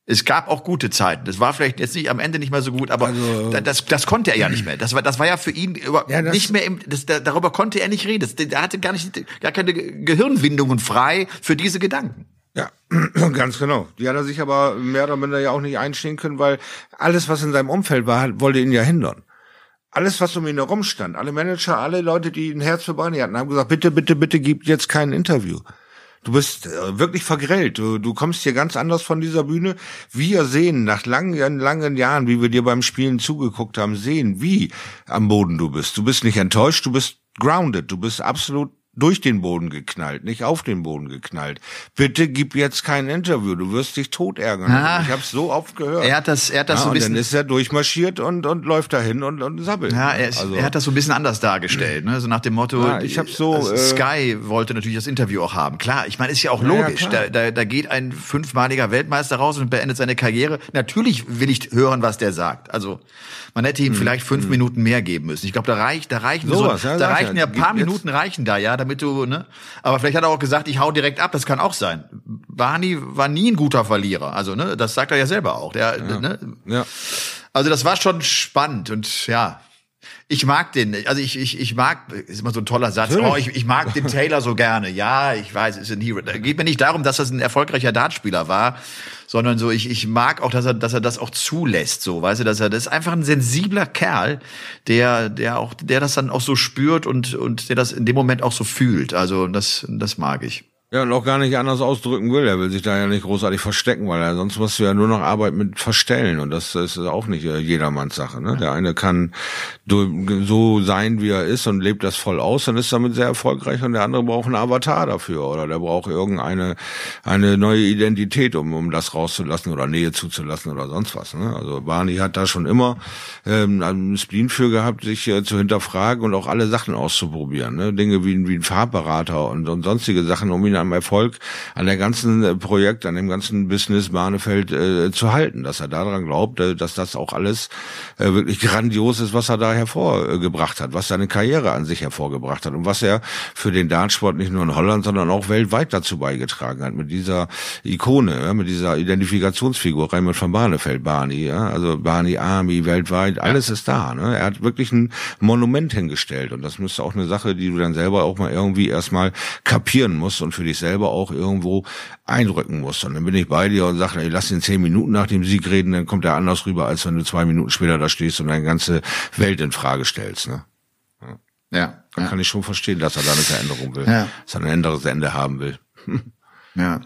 Es gab auch gute Zeiten. Das war vielleicht jetzt nicht am Ende nicht mehr so gut, aber also, das, das konnte er ja nicht mehr. Das war, das war ja für ihn über, ja, nicht mehr im, das, darüber konnte er nicht reden. Das, der hatte gar nicht, gar keine Gehirnwindungen frei für diese Gedanken. Ja, <clears throat> ganz genau. Die hat er sich aber mehr oder minder ja auch nicht einstehen können, weil alles, was in seinem Umfeld war, wollte ihn ja hindern. Alles, was um ihn herum stand, alle Manager, alle Leute, die ein Herz für Barney hatten, haben gesagt, bitte, bitte, bitte gib jetzt kein Interview. Du bist äh, wirklich vergrellt. Du, du kommst hier ganz anders von dieser Bühne. Wir sehen nach langen, langen Jahren, wie wir dir beim Spielen zugeguckt haben, sehen, wie am Boden du bist. Du bist nicht enttäuscht, du bist grounded. Du bist absolut durch den Boden geknallt, nicht auf den Boden geknallt. Bitte gib jetzt kein Interview, du wirst dich tot ärgern. Ah, ich habe so oft gehört. Er hat das, er hat das ja, so ein bisschen. Und dann ist er durchmarschiert und und läuft dahin und und sabbelt. Ja, er, ist, also, er hat das so ein bisschen anders dargestellt, ne? So nach dem Motto. Ja, ich habe so. Äh, Sky wollte natürlich das Interview auch haben. Klar, ich meine, ist ja auch logisch. Ja, da, da, da geht ein fünfmaliger Weltmeister raus und beendet seine Karriere. Natürlich will ich hören, was der sagt. Also man hätte ihm hm, vielleicht fünf hm. Minuten mehr geben müssen. Ich glaube, da reicht, da reichen so, was, ja, da reichen ja, ein paar Minuten reichen da, ja, damit du, ne? Aber vielleicht hat er auch gesagt, ich hau direkt ab. Das kann auch sein. Barney war nie ein guter Verlierer. Also, ne, das sagt er ja selber auch. Der, ja. ne? ja. Also, das war schon spannend und ja, ich mag den, also ich, ich, ich mag, ist immer so ein toller Satz, oh, ich, ich mag den Taylor so gerne. Ja, ich weiß, ist ein Hero. Da geht mir nicht darum, dass das ein erfolgreicher Dartspieler war, sondern so, ich, ich mag auch, dass er, dass er das auch zulässt, so, weißt du, dass er, das ist einfach ein sensibler Kerl, der, der auch, der das dann auch so spürt und, und der das in dem Moment auch so fühlt. Also, das, das mag ich. Ja, und auch gar nicht anders ausdrücken will. Er will sich da ja nicht großartig verstecken, weil er sonst musst du ja nur noch Arbeit mit verstellen. Und das ist auch nicht äh, jedermanns Sache. Ne? Der eine kann so sein, wie er ist und lebt das voll aus und ist damit sehr erfolgreich. Und der andere braucht einen Avatar dafür. Oder der braucht irgendeine eine neue Identität, um, um das rauszulassen oder Nähe zuzulassen oder sonst was. Ne? Also Barney hat da schon immer ähm, einen Spleen für gehabt, sich äh, zu hinterfragen und auch alle Sachen auszuprobieren. Ne? Dinge wie, wie ein Farbberater und, und sonstige Sachen, um ihn am Erfolg, an der ganzen äh, Projekt, an dem ganzen Business Mahnefeld äh, zu halten, dass er daran glaubt, äh, dass das auch alles äh, wirklich grandios ist, was er da hervorgebracht hat, was seine Karriere an sich hervorgebracht hat und was er für den Dartsport nicht nur in Holland, sondern auch weltweit dazu beigetragen hat mit dieser Ikone, ja, mit dieser Identifikationsfigur Raymond von Barnefeld, Barney, ja, also Barney Army weltweit, alles ist da. Ne? Er hat wirklich ein Monument hingestellt und das müsste auch eine Sache, die du dann selber auch mal irgendwie erstmal kapieren musst und für dich selber auch irgendwo eindrücken musst. Und dann bin ich bei dir und sage, ey, lass ihn zehn Minuten nach dem Sieg reden, dann kommt er anders rüber, als wenn du zwei Minuten später da stehst und deine ganze Welt in Frage stellst. Ne? Ja. ja. Dann kann ich schon verstehen, dass er da eine Veränderung will, Ja. dass er ein anderes Ende haben will. <laughs> Ja.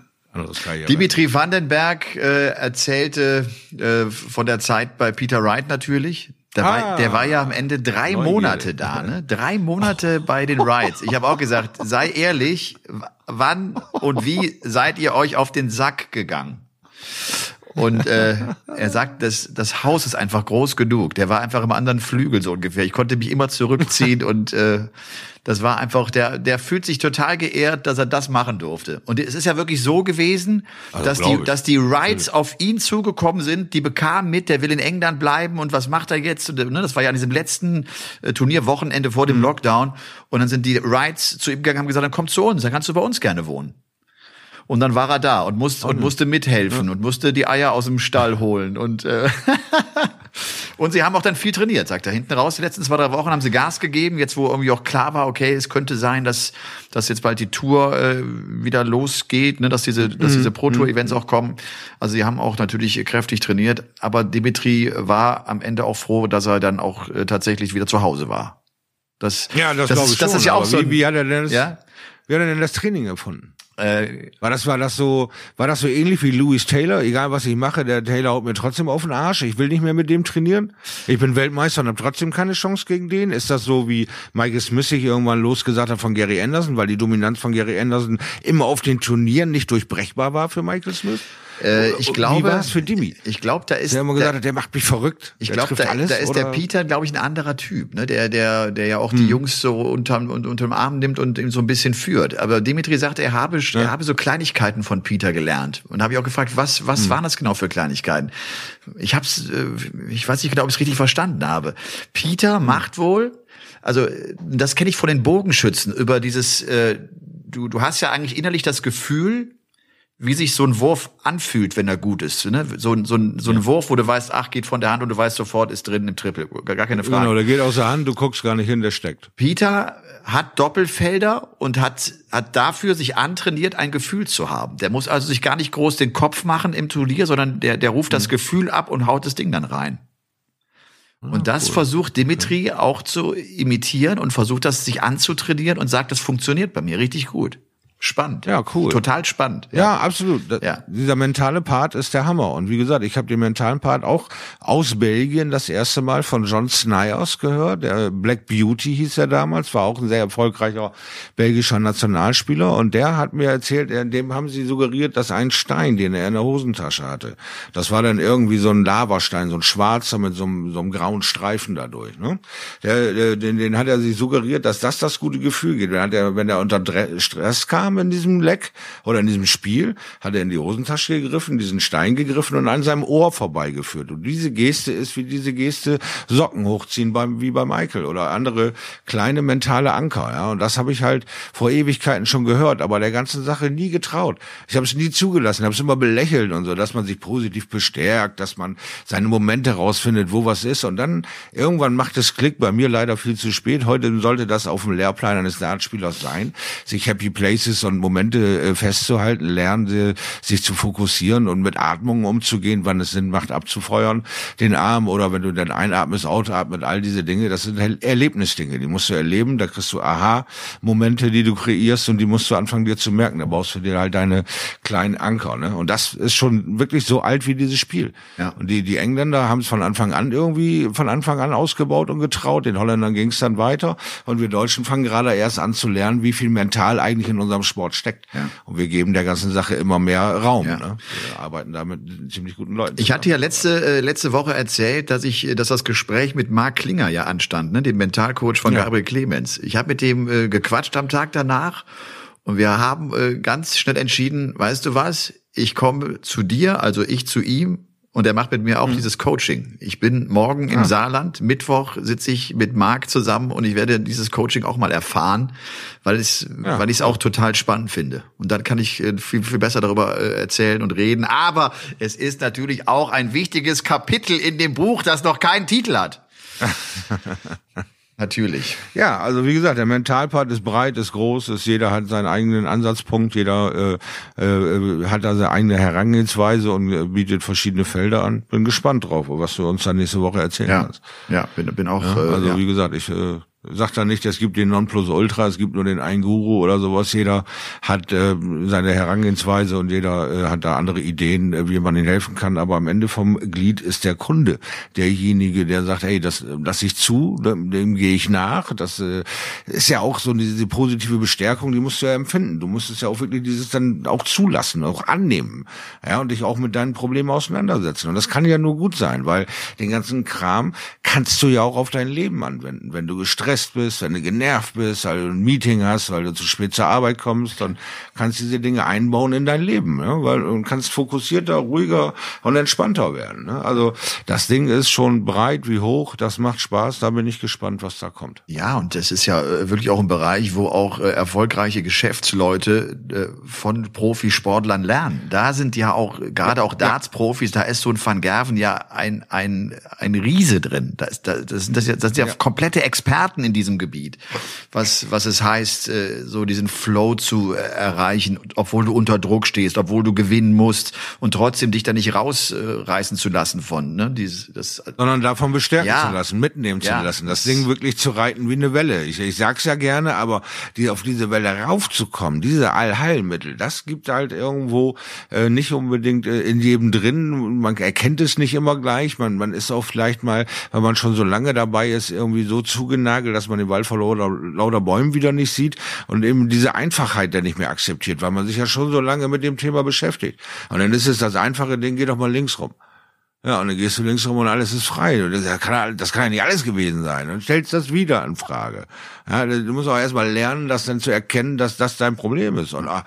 Dimitri Vandenberg äh, erzählte äh, von der Zeit bei Peter Wright natürlich. Der, Ah. war, der war ja am Ende drei Neugierde. Monate da, ne? <laughs> Drei Monate bei den Wrights. Ich habe auch gesagt, sei ehrlich, wann und wie seid ihr euch auf den Sack gegangen? Und äh, er sagt, das, das Haus ist einfach groß genug. Der war einfach im anderen Flügel so ungefähr. Ich konnte mich immer zurückziehen <laughs> und äh, das war einfach, der, der fühlt sich total geehrt, dass er das machen durfte. Und es ist ja wirklich so gewesen, Also dass, die, ich. dass die Wrights auf ihn zugekommen sind, die bekamen mit, der will in England bleiben und was macht er jetzt? Und, ne, das war ja an diesem letzten äh, Turnierwochenende vor Mhm. dem Lockdown. Und dann sind die Wrights zu ihm gegangen, haben gesagt, dann komm zu uns, dann kannst du bei uns gerne wohnen. Und dann war er da und, musste und musste mithelfen und musste die Eier aus dem Stall holen. Und, äh, <laughs> und sie haben auch dann viel trainiert, sagt er. Hinten raus, die letzten zwei, drei Wochen haben sie Gas gegeben, jetzt wo irgendwie auch klar war, okay, es könnte sein, dass, dass jetzt bald die Tour äh, wieder losgeht, ne, dass diese, dass diese Pro-Tour-Events auch kommen. Also sie haben auch natürlich kräftig trainiert, aber Dimitri war am Ende auch froh, dass er dann auch äh, tatsächlich wieder zu Hause war. Das, ja, das, das, glaube ist- ich das schon. ist ja auch so. Wie, wie hat er denn das, ja, wie hat er denn das Training empfunden? Äh, War das, war das so, war das so ähnlich wie Louis Taylor? Egal was ich mache, der Taylor haut mir trotzdem auf den Arsch. Ich will nicht mehr mit dem trainieren. Ich bin Weltmeister und habe trotzdem keine Chance gegen den. Ist das so, wie Michael Smith sich irgendwann losgesagt hat von Gary Anderson, weil die Dominanz von Gary Anderson immer auf den Turnieren nicht durchbrechbar war für Michael Smith? Äh, ich Wie glaube, war es für Dimi? ich glaube, da ist Der immer gesagt hat, der macht mich verrückt. Ich Der glaube, da, alles, da ist der oder? Peter, glaube ich, ein anderer Typ, ne? der, der, der ja auch Hm. die Jungs so unterm, unterm Arm nimmt und ihm so ein bisschen führt. Aber Dimitri sagte, er habe, er habe so Kleinigkeiten von Peter gelernt. Und habe ich auch gefragt, was, was Hm. waren das genau für Kleinigkeiten? Ich hab's, äh, ich weiß nicht genau, ob ich es richtig verstanden habe. Hm. Peter macht wohl, also das kenne ich von den Bogenschützen, über dieses, äh, du, du hast ja eigentlich innerlich das Gefühl, wie sich so ein Wurf anfühlt, wenn er gut ist. Ne? So, ein- so, ein, so ein Wurf, wo du weißt, ach, geht von der Hand und du weißt sofort, ist drin im Triple. Gar keine Frage. Genau, der geht aus der Hand, du guckst gar nicht hin, der steckt. Peter hat Doppelfelder und hat, hat dafür sich antrainiert, ein Gefühl zu haben. Der muss also sich gar nicht groß den Kopf machen im Turnier, sondern der, der ruft Mhm. das Gefühl ab und haut das Ding dann rein. Ah, Und das versucht Dimitri auch zu imitieren und versucht das sich anzutrainieren und sagt, das funktioniert bei mir richtig gut. Spannend. Ja, cool. Total spannend. Ja, absolut. Da- Ja. Dieser mentale Part ist der Hammer. Und wie gesagt, ich habe den mentalen Part auch aus Belgien das erste Mal von John Snyers gehört. Der Black Beauty hieß er damals, war auch ein sehr erfolgreicher belgischer Nationalspieler. Und der hat mir erzählt, er- dem haben sie suggeriert, dass ein Stein, den er in der Hosentasche hatte, das war dann irgendwie so ein Lavastein, so ein schwarzer mit so einem, so einem grauen Streifen dadurch. Ne? Der, der, den, den hat er sich suggeriert, dass das das gute Gefühl geht. Wenn, er, wenn er unter Stress kam in diesem Leck oder in diesem Spiel, hat er in die Hosentasche gegriffen, diesen Stein gegriffen und an seinem Ohr vorbeigeführt. Und diese Geste ist wie diese Geste Socken hochziehen beim, wie bei Michael oder andere kleine mentale Anker. Ja, und das habe ich halt vor Ewigkeiten schon gehört, aber der ganzen Sache nie getraut. Ich habe es nie zugelassen, habe es immer belächelt und so, dass man sich positiv bestärkt, dass man seine Momente rausfindet, wo was ist. Und dann irgendwann macht es Klick, bei mir leider viel zu spät. Heute sollte das auf dem Lehrplan eines Dartspielers sein, sich Happy Places und Momente äh, festzuhalten, lernen, sie, sich zu fokussieren und mit Atmungen umzugehen, wann es Sinn macht, abzufeuern, den Arm oder wenn du dann einatmest, outatmet, all diese Dinge, das sind Erlebnisdinge, die musst du erleben, da kriegst du Aha-Momente, die du kreierst und die musst du anfangen dir zu merken, da baust du dir halt deine kleinen Anker, ne? Und das ist schon wirklich so alt wie dieses Spiel. Ja. Und die, die Engländer haben es von Anfang an irgendwie, von Anfang an ausgebaut und getraut, den Holländern ging es dann weiter und wir Deutschen fangen gerade erst an zu lernen, wie viel mental eigentlich in unserem Sport steckt. Ja. Und wir geben der ganzen Sache immer mehr Raum. Ja. Ne? Wir arbeiten da mit ziemlich guten Leuten. Ich hatte ja letzte, äh, letzte Woche erzählt, dass ich, äh, dass das Gespräch mit Marc Klinger ja anstand, ne, dem Mentalcoach von Ja. Gabriel Clemens. Ich habe mit dem äh, gequatscht am Tag danach Und wir haben äh, ganz schnell entschieden, weißt du was, ich komme zu dir, also ich zu ihm und er macht mit mir auch mhm. dieses Coaching. Ich bin morgen im ah. Saarland, Mittwoch sitze ich mit Marc zusammen und ich werde dieses Coaching auch mal erfahren, weil es, ja. weil ich es auch total spannend finde. Und dann kann ich äh, viel, viel besser darüber äh, erzählen und reden. Aber es ist natürlich auch ein wichtiges Kapitel in dem Buch, das noch keinen Titel hat. <laughs> Natürlich. Ja, also wie gesagt, der Mentalpart ist breit, ist groß, ist jeder hat seinen eigenen Ansatzpunkt, jeder äh, äh, hat da seine eigene Herangehensweise und äh, bietet verschiedene Felder an. Bin gespannt drauf, was du uns dann nächste Woche erzählen ja. kannst. Ja, bin, bin auch. Ja, also äh, ja. wie gesagt, ich äh, sagt er nicht, es gibt den Nonplusultra, es gibt nur den einen Guru oder sowas. Jeder hat äh, seine Herangehensweise und jeder äh, hat da andere Ideen, äh, wie man ihnen helfen kann. Aber am Ende vom Glied ist der Kunde derjenige, der sagt, hey, das lasse ich zu, dem, dem gehe ich nach. Das äh, ist ja auch so diese positive Bestärkung, die musst du ja empfinden. Du musst es ja auch wirklich dieses dann auch zulassen, auch annehmen, ja, und dich auch mit deinen Problemen auseinandersetzen. Und das kann ja nur gut sein, weil den ganzen Kram kannst du ja auch auf dein Leben anwenden, wenn du gestresst gestresst bist, wenn du genervt bist, weil du ein Meeting hast, weil du zu spät zur Arbeit kommst, dann kannst du diese Dinge einbauen in dein Leben, ne? weil du kannst fokussierter, ruhiger und entspannter werden. Ne? Also das Ding ist schon breit wie hoch, das macht Spaß, da bin ich gespannt, was da kommt. Ja, und das ist ja äh, wirklich auch ein Bereich, wo auch äh, erfolgreiche Geschäftsleute äh, von Profisportlern lernen. Da sind ja auch, gerade auch Darts-Profis, da ist so ein Van Gerven ja ein, ein, ein Riese drin. Da ist, da, das, sind, das, das sind ja, ja komplette Experten in diesem Gebiet, was, was es heißt, äh, so diesen Flow zu äh, erreichen, obwohl du unter Druck stehst, obwohl du gewinnen musst und trotzdem dich da nicht rausreißen zu lassen von, ne, dieses, das. Sondern davon bestärken ja. zu lassen, mitnehmen ja. zu lassen, das Ding wirklich zu reiten wie eine Welle. Ich, ich sag's ja gerne, aber die auf diese Welle raufzukommen, diese Allheilmittel, das gibt halt irgendwo äh, nicht unbedingt äh, in jedem drin. Man erkennt es nicht immer gleich. Man, man ist auch vielleicht mal, wenn man schon so lange dabei ist, irgendwie so zugenagelt, dass man den Wald vor lauter, lauter Bäumen wieder nicht sieht und eben diese Einfachheit dann nicht mehr akzeptiert, weil man sich ja schon so lange mit dem Thema beschäftigt. Und dann ist es das einfache Ding, geh doch mal links rum. Ja, und dann gehst du links rum und alles ist frei. Das kann, das kann ja nicht alles gewesen sein. Und stellst das wieder in Frage. Ja, du musst auch erstmal lernen, das dann zu erkennen, dass das dein Problem ist. Und ah,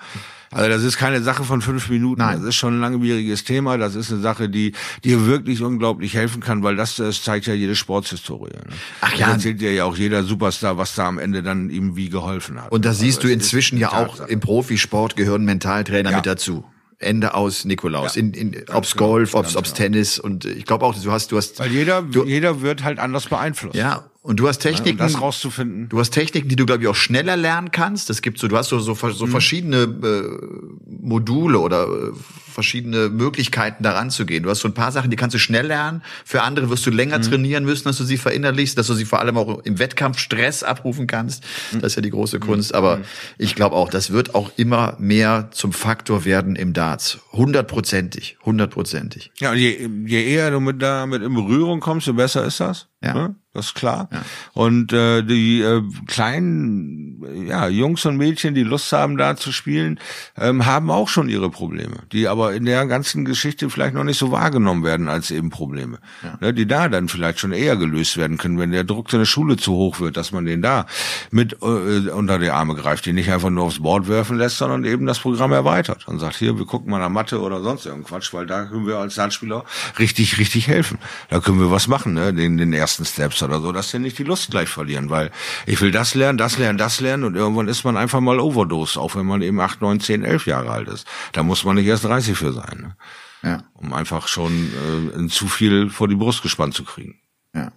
also das ist keine Sache von fünf Minuten. Nein. Das ist schon ein langwieriges Thema. Das ist eine Sache, die dir wirklich unglaublich helfen kann, weil das, das zeigt ja jede Sportshistorie. Ne? Ach ja. Das erzählt dir ja auch jeder Superstar, was da am Ende dann ihm wie geholfen hat. Und siehst also du inzwischen ja auch im Profisport gehören Mentaltrainer ja. mit dazu. Ende aus Nikolaus. Ja. In, in, ob's genau, Golf, ob's, ob's genau. Tennis und ich glaube auch, du hast, du hast. Weil jeder, du, jeder wird halt anders beeinflusst. Ja, und du hast Techniken, ja, um das rauszufinden. Du hast Techniken, die du glaube ich auch schneller lernen kannst. Das gibt so, du hast so so, so mhm. verschiedene äh, Module oder äh, verschiedene Möglichkeiten daran zu gehen. Du hast so ein paar Sachen, die kannst du schnell lernen. Für andere wirst du länger mhm. trainieren müssen, dass du sie verinnerlichst, dass du sie vor allem auch im Wettkampf Stress abrufen kannst. Mhm. Das ist ja die große Kunst. Mhm. Aber mhm. ich glaube auch, das wird auch immer mehr zum Faktor werden im Darts. Hundertprozentig, hundertprozentig. Ja, und je, je eher du mit damit in Berührung kommst, desto besser ist das. Ja. Ne? Das ist klar. Ja. Und äh, die äh, kleinen ja, Jungs und Mädchen, die Lust haben, da zu spielen, ähm, haben auch schon ihre Probleme, die aber in der ganzen Geschichte vielleicht noch nicht so wahrgenommen werden als eben Probleme. Ja. Ne, die da dann vielleicht schon eher gelöst werden können, wenn der Druck in der Schule zu hoch wird, dass man den da mit äh, unter die Arme greift, die nicht einfach nur aufs Board werfen lässt, sondern eben das Programm erweitert und sagt, hier, wir gucken mal nach Mathe oder sonst irgendeinen Quatsch, weil da können wir als Dartspieler richtig, richtig helfen. Da können wir was machen, ne, den, den ersten Steps oder so, dass sie nicht die Lust gleich verlieren, weil ich will das lernen, das lernen, das lernen und irgendwann ist man einfach mal Overdose, auch wenn man eben acht, neun, zehn, elf Jahre alt ist. Da muss man nicht erst 30 für sein, ne? ja. um einfach schon äh, zu viel vor die Brust gespannt zu kriegen. Ja.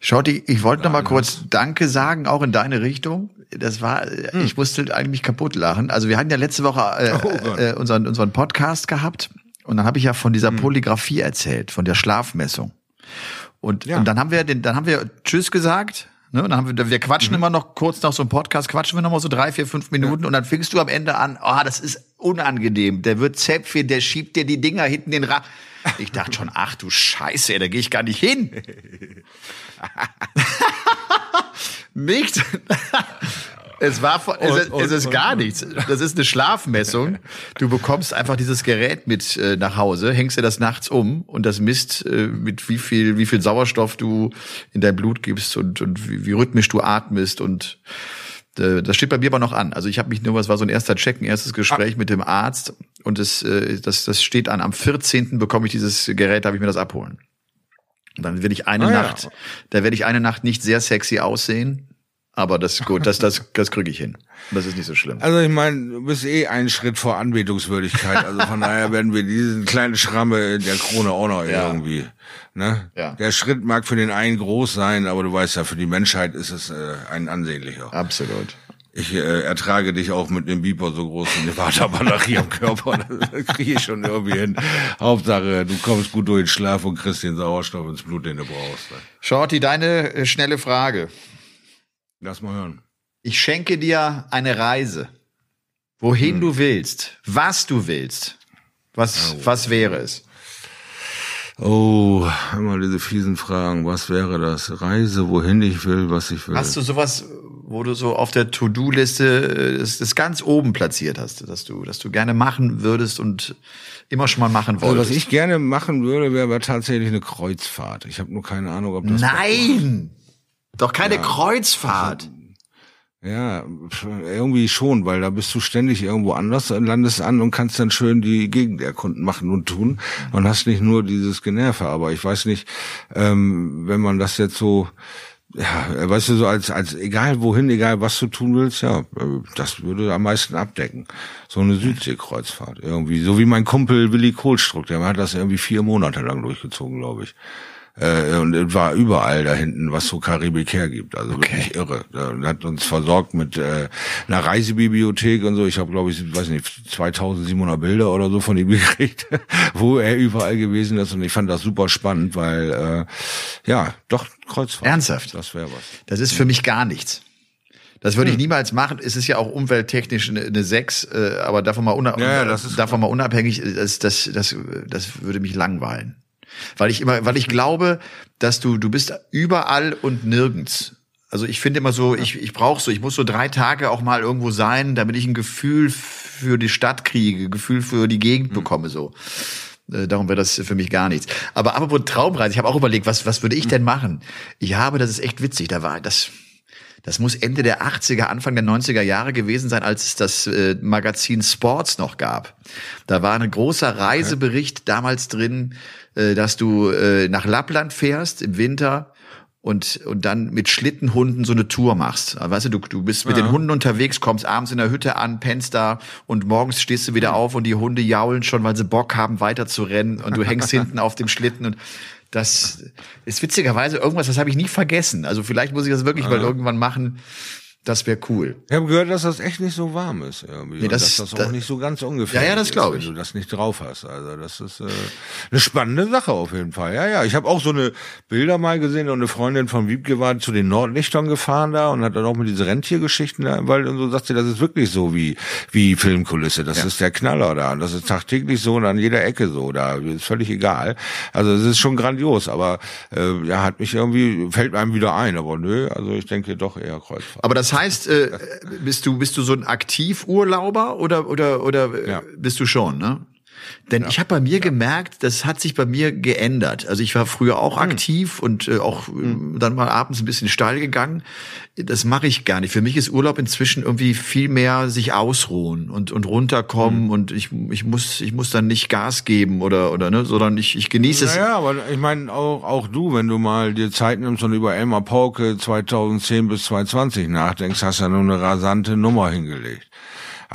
Schauti, ich wollte noch mal kurz Danke sagen, auch in deine Richtung. Das war, hm. ich musste eigentlich kaputt lachen. Also wir hatten ja letzte Woche äh, oh äh, unseren, unseren Podcast gehabt und dann habe ich ja von dieser hm. Polygraphie erzählt, von der Schlafmessung. Und, ja. und dann haben wir den, dann haben wir Tschüss gesagt. Ne, und dann haben wir, wir quatschen mhm. immer noch kurz nach so einem Podcast, quatschen wir noch mal so drei, vier, fünf Minuten ja. und dann fingst du am Ende an, oh, das ist unangenehm. Der wird Zäpfchen, der schiebt dir die Dinger hinten den Rad. Ich dachte schon, ach du Scheiße, da gehe ich gar nicht hin. <laughs> nicht. Es war, es, ist, es ist gar nichts. Das ist eine Schlafmessung. Du bekommst einfach dieses Gerät mit äh, nach Hause, hängst dir das nachts um und das misst, äh, mit wie viel, wie viel Sauerstoff du in dein Blut gibst und, und wie, wie rhythmisch du atmest und Äh, das steht bei mir aber noch an. Also ich habe mich nur, was war so ein erster Check, ein erstes Gespräch ah. mit dem Arzt und das, äh, das, das steht an. Am 14. bekomme ich dieses Gerät, darf ich mir das abholen. Und dann werde ich eine ah, Nacht, ja. da werde ich eine Nacht nicht sehr sexy aussehen, aber das gut, das, das, das kriege ich hin. Das ist nicht so schlimm. Also ich meine, du bist eh einen Schritt vor Anbetungswürdigkeit. Also von daher werden wir diesen kleinen Schramme der Krone auch noch ja. irgendwie. Ne? Ja. Der Schritt mag für den einen groß sein, aber du weißt ja, für die Menschheit ist es äh, ein ansehnlicher. Absolut. Ich äh, ertrage dich auch mit dem Biber so groß wie eine Waterbatterie am Körper. <laughs> Das kriege ich schon irgendwie hin. Hauptsache, du kommst gut durch den Schlaf und kriegst den Sauerstoff ins Blut, den du brauchst. Shorty, deine äh, schnelle Frage. Lass mal hören. Ich schenke dir eine Reise. Wohin hm. du willst, was du willst. Was, oh. was wäre es? Oh, immer diese fiesen Fragen. Was wäre das? Reise, wohin ich will, was ich will. Hast du sowas, wo du so auf der To-Do-Liste äh, das, das ganz oben platziert hast, dass du, dass du gerne machen würdest und immer schon mal machen wolltest? Also was ich gerne machen würde, wäre tatsächlich eine Kreuzfahrt. Ich habe nur keine Ahnung, ob das. Nein! Doch keine ja, Kreuzfahrt. Ja, irgendwie schon, weil da bist du ständig irgendwo anders, landest an und kannst dann schön die Gegend erkunden, machen und tun und hast nicht nur dieses Generve. Aber ich weiß nicht, ähm, wenn man das jetzt so, ja, weißt du, so als, als egal wohin, egal was du tun willst, ja, das würde am meisten abdecken. So eine Südseekreuzfahrt irgendwie. So wie mein Kumpel Willi Kohlstruck, der hat das irgendwie vier Monate lang durchgezogen, glaube ich äh, und war überall da hinten, was so Karibik hergibt. Also okay. wirklich irre. Er hat uns versorgt mit äh, einer Reisebibliothek und so. Ich habe, glaube ich, weiß nicht, 2700 Bilder oder so von ihm <laughs> gekriegt, wo er überall gewesen ist. Und ich fand das super spannend, weil äh, ja, doch Kreuzfahrt. Ernsthaft? Das wäre was. Das ist für mich gar nichts. Das würde ich hm. niemals machen. Es ist ja auch umwelttechnisch eine, eine 6, äh, aber davon mal, unab ja, ja, davon mal unabhängig, das, das, das, das würde mich langweilen. Weil ich immer, weil ich glaube, dass du, du bist überall und nirgends. Also ich finde immer so, ich, ich brauche so, ich muss so drei Tage auch mal irgendwo sein, damit ich ein Gefühl für die Stadt kriege, Gefühl für die Gegend mhm. bekomme, so. Äh, darum wäre das für mich gar nichts. Aber apropos Traumreise, ich habe auch überlegt, was, was würde ich denn machen? Ich habe, das ist echt witzig, da war das, das muss Ende der 80er, Anfang der 90er Jahre gewesen sein, als es das äh, Magazin Sports noch gab. Da war ein großer Reisebericht damals drin, äh, dass du äh, nach Lappland fährst im Winter und, und dann mit Schlittenhunden so eine Tour machst. Also, weißt du, du, du bist mit ja. den Hunden unterwegs, kommst abends in der Hütte an, pennst da und morgens stehst du wieder auf und die Hunde jaulen schon, weil sie Bock haben, weiter zu rennen und du hängst <laughs> hinten auf dem Schlitten und das ist witzigerweise irgendwas, das habe ich nie vergessen. Also vielleicht muss ich das wirklich mal irgendwann machen. Das wäre cool. Ich habe gehört, dass das echt nicht so warm ist. Irgendwie. Nee, das, dass das auch nicht so ganz ungefähr Ja, ja, das glaube ich. Wenn du das nicht drauf hast. Also das ist äh, eine spannende Sache auf jeden Fall. Ja, ja. Ich habe auch so eine Bilder mal gesehen und eine Freundin von Wiebke war zu den Nordlichtern gefahren da und hat dann auch mit diese Rentiergeschichten da im Wald und so sagt sie, das ist wirklich so wie wie Filmkulisse. Das ja. ist der Knaller da. Und das ist tagtäglich so und an jeder Ecke so. Da ist völlig egal. Also es ist schon grandios, aber äh, ja, hat mich irgendwie, fällt einem wieder ein. Aber nö, also ich denke doch eher Kreuzfahrt. Aber das heißt, äh, bist du bist du so ein Aktivurlauber oder oder oder ja. bist du schon, ne? Denn ja. ich habe bei mir ja. gemerkt, das hat sich bei mir geändert. Also ich war früher auch mhm. aktiv und äh, auch mhm. dann mal abends ein bisschen steil gegangen. Das mache ich gar nicht. Für mich ist Urlaub inzwischen irgendwie viel mehr sich ausruhen und und runterkommen mhm. und ich ich muss ich muss dann nicht Gas geben oder oder ne, sondern ich ich genieße es. Ja, aber ich meine auch auch du, wenn du mal dir Zeit nimmst und über Elmar Pauke 2010 bis 2020 nachdenkst, hast du ja nur eine rasante Nummer hingelegt.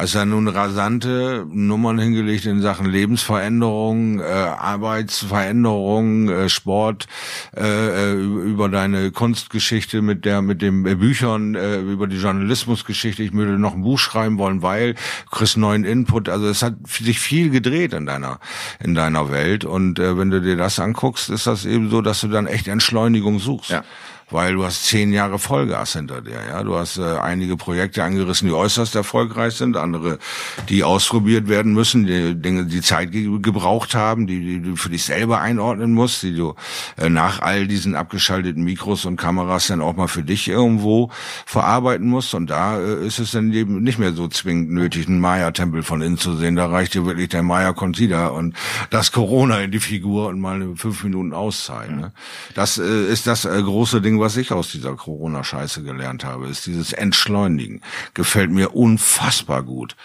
Ja nun rasante Nummern hingelegt in Sachen Lebensveränderung, äh, Arbeitsveränderung, äh, Sport, äh, äh über deine Kunstgeschichte mit der mit den äh, Büchern, äh, über die Journalismusgeschichte. Ich würde noch ein Buch schreiben wollen, weil kriegst neuen Input. Also es hat sich viel gedreht in deiner in deiner Welt und äh, wenn du dir das anguckst, ist das eben so, dass du dann echt Entschleunigung suchst. Ja weil du hast zehn Jahre Vollgas hinter dir. Ja, du hast äh, einige Projekte angerissen, die äußerst erfolgreich sind, andere, die ausprobiert werden müssen, die Dinge, die Zeit ge gebraucht haben, die, die du für dich selber einordnen musst, die du äh, nach all diesen abgeschalteten Mikros und Kameras dann auch mal für dich irgendwo verarbeiten musst. Und da äh, ist es dann eben nicht mehr so zwingend nötig, einen Maya-Tempel von innen zu sehen. Da reicht dir wirklich der Maya Consider und das Corona in die Figur und mal fünf Minuten Auszeit. Ne? Das äh, ist das äh, große Ding, Ding, was ich aus dieser Corona-Scheiße gelernt habe, ist dieses Entschleunigen. Gefällt mir unfassbar gut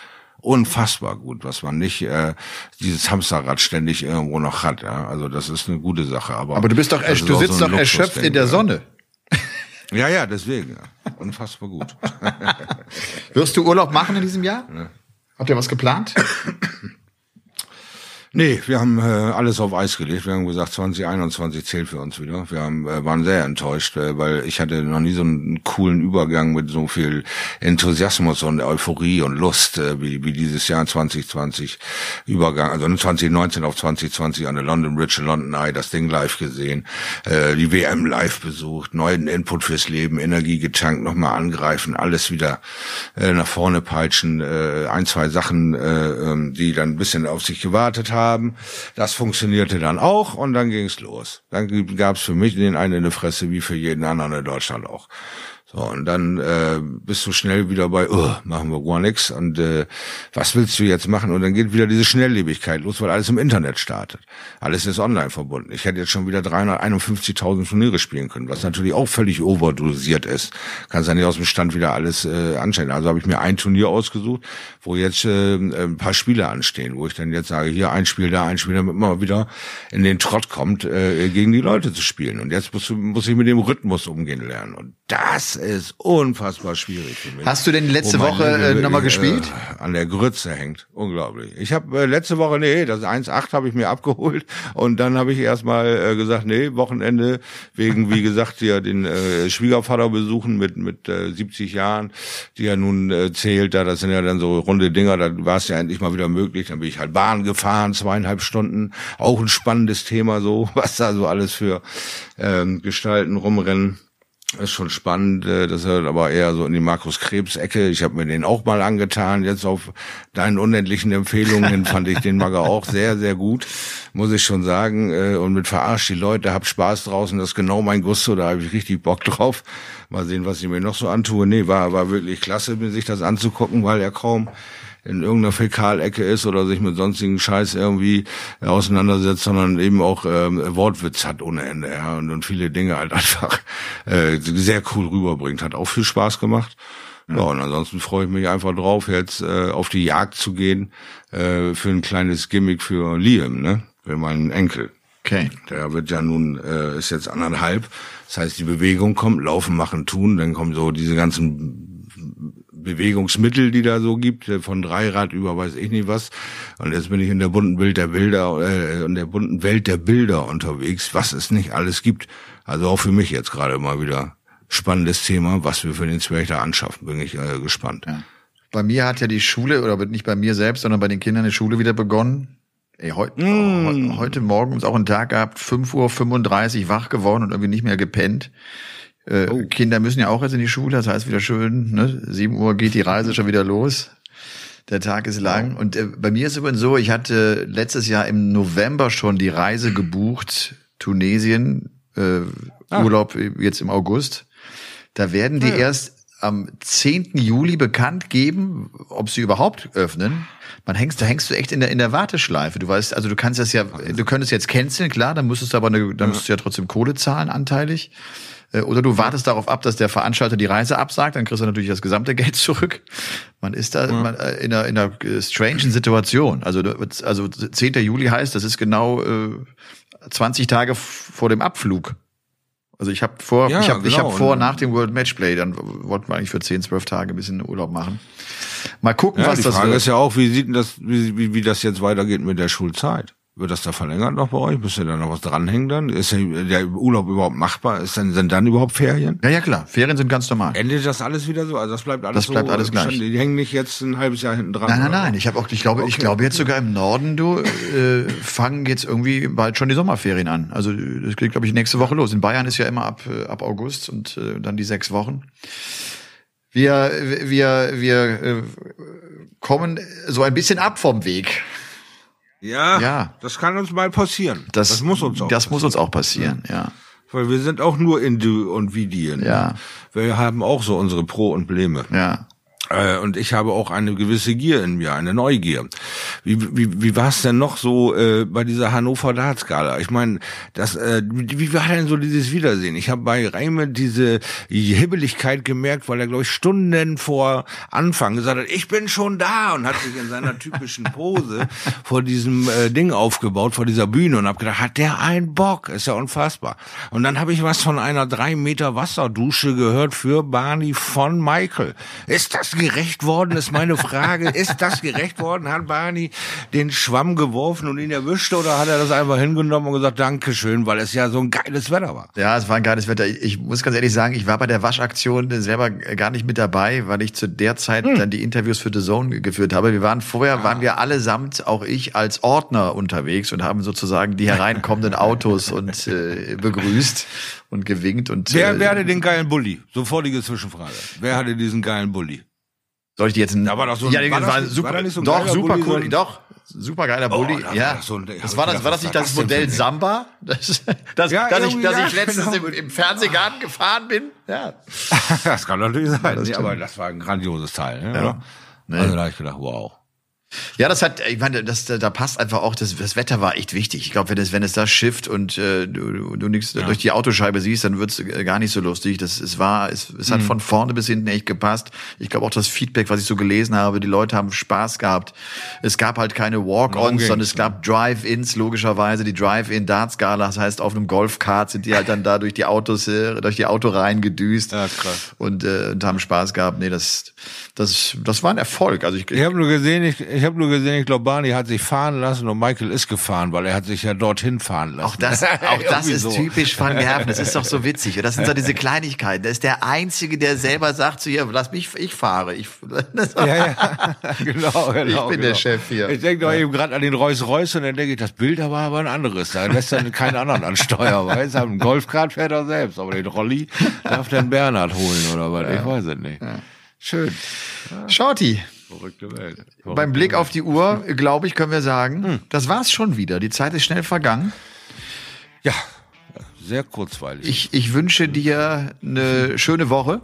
unfassbar gut, was man nicht äh, dieses Hamsterrad ständig irgendwo noch hat. Ja? Also das ist eine gute Sache. Aber, aber du bist doch, du sitzt so doch erschöpft in der Sonne. Ja, ja, deswegen. Unfassbar gut. <laughs> Wirst du Urlaub machen in diesem Jahr? Ja. Habt ihr was geplant? <coughs> Nee, wir haben äh, alles auf Eis gelegt. Wir haben gesagt, 2021 zählt für uns wieder. Wir haben, äh, waren sehr enttäuscht, äh, weil ich hatte noch nie so einen coolen Übergang mit so viel Enthusiasmus und Euphorie und Lust äh, wie, wie dieses Jahr 2020 Übergang, also 2019 auf 2020 an der London Bridge London Eye das Ding live gesehen, äh, die WM live besucht, neuen Input fürs Leben, Energie getankt, nochmal angreifen, alles wieder äh, nach vorne peitschen, äh, ein, zwei Sachen, äh, ähm, die dann ein bisschen auf sich gewartet haben haben. Das funktionierte dann auch und dann ging's los. Dann gab's für mich den einen in der Fresse wie für jeden anderen in Deutschland auch. So, und dann äh, bist du schnell wieder bei, oh, machen wir gar nichts und äh, was willst du jetzt machen? Und dann geht wieder diese Schnelllebigkeit los, weil alles im Internet startet. Alles ist online verbunden. Ich hätte jetzt schon wieder 351.000 Turniere spielen können, was natürlich auch völlig overdosiert ist. Kannst ja nicht aus dem Stand wieder alles äh, anstellen. Also habe ich mir ein Turnier ausgesucht, wo jetzt äh, ein paar Spiele anstehen, wo ich dann jetzt sage, hier ein Spiel, da ein Spiel, damit man wieder in den Trott kommt, äh, gegen die Leute zu spielen. Und jetzt muss, muss ich mit dem Rhythmus umgehen lernen. Und das ist unfassbar schwierig für mich. Hast du denn letzte Woche äh, nochmal gespielt? Äh, an der Grütze hängt. Unglaublich. Ich habe äh, letzte Woche, nee, das 1,8 habe ich mir abgeholt und dann habe ich erstmal äh, gesagt, nee, Wochenende, wegen, wie gesagt, ja den äh, Schwiegervater besuchen mit mit äh, 70 Jahren, die ja nun äh, zählt, da das sind ja dann so runde Dinger, da war es ja endlich mal wieder möglich. Dann bin ich halt Bahn gefahren, zweieinhalb Stunden, auch ein spannendes Thema so, <laughs> was da so alles für ähm, Gestalten rumrennen ist schon spannend, äh, das ist aber eher so in die Markus Krebs Ecke. Ich habe mir den auch mal angetan. Jetzt auf deinen unendlichen Empfehlungen <laughs> fand ich den Magger auch sehr, sehr gut, muss ich schon sagen. Äh, und mit verarscht die Leute, hab Spaß draußen, das ist genau mein Gusto, da habe ich richtig Bock drauf. Mal sehen, was ich mir noch so antue. Nee, war, war wirklich klasse, mir sich das anzugucken, weil er kaum in irgendeiner Fäkalecke ist oder sich mit sonstigen Scheiß irgendwie auseinandersetzt, sondern eben auch ähm, Wortwitz hat ohne Ende, ja, und, und viele Dinge halt <laughs> einfach äh, sehr cool rüberbringt. Hat auch viel Spaß gemacht. Ja, und ansonsten freue ich mich einfach drauf, jetzt äh, auf die Jagd zu gehen äh, für ein kleines Gimmick für Liam, ne? Für meinen Enkel. Okay. Der wird ja nun, äh, ist jetzt anderthalb. Das heißt, die Bewegung kommt, laufen, machen, tun, dann kommen so diese ganzen Bewegungsmittel, die da so gibt, äh, von Dreirad über weiß ich nicht was. Und jetzt bin ich in der bunten Welt der Bilder, äh, in der bunten Welt der Bilder unterwegs, was es nicht alles gibt. Also auch für mich jetzt gerade mal wieder spannendes Thema, was wir für den Zwerg da anschaffen, bin ich äh, gespannt. Ja. Bei mir hat ja die Schule, oder nicht bei mir selbst, sondern bei den Kindern die Schule wieder begonnen. Ey, heut, mm. heute Morgen ist auch ein Tag gehabt, 5.35 Uhr wach geworden und irgendwie nicht mehr gepennt. Äh, oh. Kinder müssen ja auch jetzt in die Schule, das heißt wieder schön, ne? 7 Uhr geht die Reise schon wieder los. Der Tag ist lang. Und äh, bei mir ist es übrigens so, ich hatte letztes Jahr im November schon die Reise gebucht, Tunesien, äh, ah. Urlaub jetzt im August. Da werden die ja. erst am 10. Juli bekannt geben, ob sie überhaupt öffnen. Man hängst, da hängst du echt in der, in der Warteschleife. Du weißt, also du kannst das ja, du könntest jetzt canceln, klar, dann müsstest du aber eine, dann müsstest du ja trotzdem Kohle zahlen, anteilig. Äh, oder du wartest darauf ab, dass der Veranstalter die Reise absagt, dann kriegst du natürlich das gesamte <laughs> Geld zurück. Man ist da ja. man, äh, in, einer, in einer äh, strangen Situation. Also, also 10. Juli heißt, das ist genau äh, 20 Tage vor dem Abflug. Also ich habe vor, ja, ich habe genau. ich hab vor nach dem World Matchplay, dann wollten wir eigentlich für 10, 12 Tage ein bisschen Urlaub machen. Mal gucken, ja, was das wird. Die Frage ist ja auch, wie sieht das, wie, wie, wie das jetzt weitergeht mit der Schulzeit? Wird das da verlängert noch bei euch? Müsst ihr da noch was dranhängen dann? Ist der Urlaub überhaupt machbar? Ist denn, sind dann überhaupt Ferien? Ja, ja, klar. Ferien sind ganz normal. Endet das alles wieder so? Also das bleibt alles das bleibt so, alles gleich. Die hängen nicht jetzt ein halbes Jahr hinten dran. Nein, nein, nein. Ich habe auch, ich glaube, okay. ich glaube jetzt sogar im Norden, du, äh, fangen jetzt irgendwie bald schon die Sommerferien an. Also das geht, glaube ich, nächste Woche los. In Bayern ist ja immer ab, äh, ab August und äh, dann die sechs Wochen. Wir, wir, wir äh, kommen so ein bisschen ab vom Weg. Ja, ja, das kann uns mal passieren. Das, das muss uns auch. Das passieren. muss uns auch passieren, ja. Weil wir sind auch nur Indu und Vidien. Ja. Wir haben auch so unsere Pro und Bleme. Ja. Äh, und ich habe auch eine gewisse Gier in mir, eine Neugier. wie, wie, wie war es denn noch so äh, bei dieser Hannover Darts-Gala? Ich meine, das, äh, wie, war denn so dieses Wiedersehen? Ich habe bei Reime diese Hibbeligkeit gemerkt, weil er, glaube ich, Stunden vor Anfang gesagt hat, ich bin schon da und hat sich in seiner typischen Pose <laughs> vor diesem äh, Ding aufgebaut, vor dieser Bühne und habe gedacht, hat der einen Bock? Ist ja unfassbar. Und dann habe ich was von einer drei Meter Wasserdusche gehört für Barney von Michael. Ist das gerecht worden, ist meine Frage. ist das gerecht worden? Hat Barney den Schwamm geworfen und ihn erwischt oder hat er das einfach hingenommen und gesagt, Dankeschön, weil es ja so ein geiles Wetter war? Ja, es war ein geiles Wetter. Ich muss ganz ehrlich sagen, ich war bei der Waschaktion selber gar nicht mit dabei, weil ich zu der Zeit hm. dann die Interviews für The Zone geführt habe. Wir waren vorher, ah. waren wir allesamt, auch ich, als Ordner unterwegs und haben sozusagen die hereinkommenden Autos und äh, begrüßt und gewinkt und. Wer, äh, wer hatte den geilen Bulli? Sofortige Zwischenfrage. Wer hatte diesen geilen Bulli? Soll ich die jetzt? War doch so ein, ja, war, war, das, super, war so doch super Bulli, cool, so doch super geiler oh, Bulli. ja, so ein, das war das, war das nicht das Modell Samba, das, das, ja, dass ich, dass ja, ich letztens genau. im, im Fernsehgarten gefahren bin. Ja, <laughs> das kann natürlich sein. Nee, aber das war ein grandioses Teil. Ne, ja. Nee. Also da habe ich gedacht, wow. Ja, das hat, ich meine, das, da passt einfach auch, das, das Wetter war echt wichtig. Ich glaube, wenn es, wenn es da schifft und äh, du, du nichts ja. durch die Autoscheibe siehst, dann wird's gar nicht so lustig. Das es war, es, es hat mhm. von vorne bis hinten echt gepasst. Ich glaube auch das Feedback, was ich so gelesen habe, die Leute haben Spaß gehabt. Es gab halt keine Walk-ons, sondern es gab Drive-ins, logischerweise die Drive-in Darts Gala. Das heißt, auf einem Golfkart sind die halt dann da durch die Autos, äh, durch die Autoreihen gedüst ja, krass. und, äh, und haben Spaß gehabt. Nee, das, das, das war ein Erfolg. Also ich, ich habe nur gesehen, ich, ich ich habe nur gesehen, ich glaube, Barney hat sich fahren lassen und Michael ist gefahren, weil er hat sich ja dorthin fahren lassen. Auch das, <laughs> auch das ist so. typisch Van Gerven. Das ist doch so witzig. Und das sind so diese <laughs> Kleinigkeiten. Der ist der Einzige, der selber sagt zu ihr, lass mich, ich fahre. Ich, <laughs> ja, ja, genau, genau. Ich bin genau. der Chef hier. Ich denke doch ja. eben gerade an den Reus Reus und dann denke ich, das Bild war aber ein anderes. Da lässt er keinen anderen ansteuern, weißt du? Ein Golfkart fährt er selbst, aber den Rolli darf dann Bernhard holen oder was. Ja. Ich weiß es nicht. Schön. Shorty. Verrückte Welt. Verrückte Beim Blick Welt. auf die Uhr, glaube ich, können wir sagen, hm. das war's schon wieder. Die Zeit ist schnell vergangen. Ja, sehr kurzweilig. Ich, ich wünsche dir eine schöne Woche.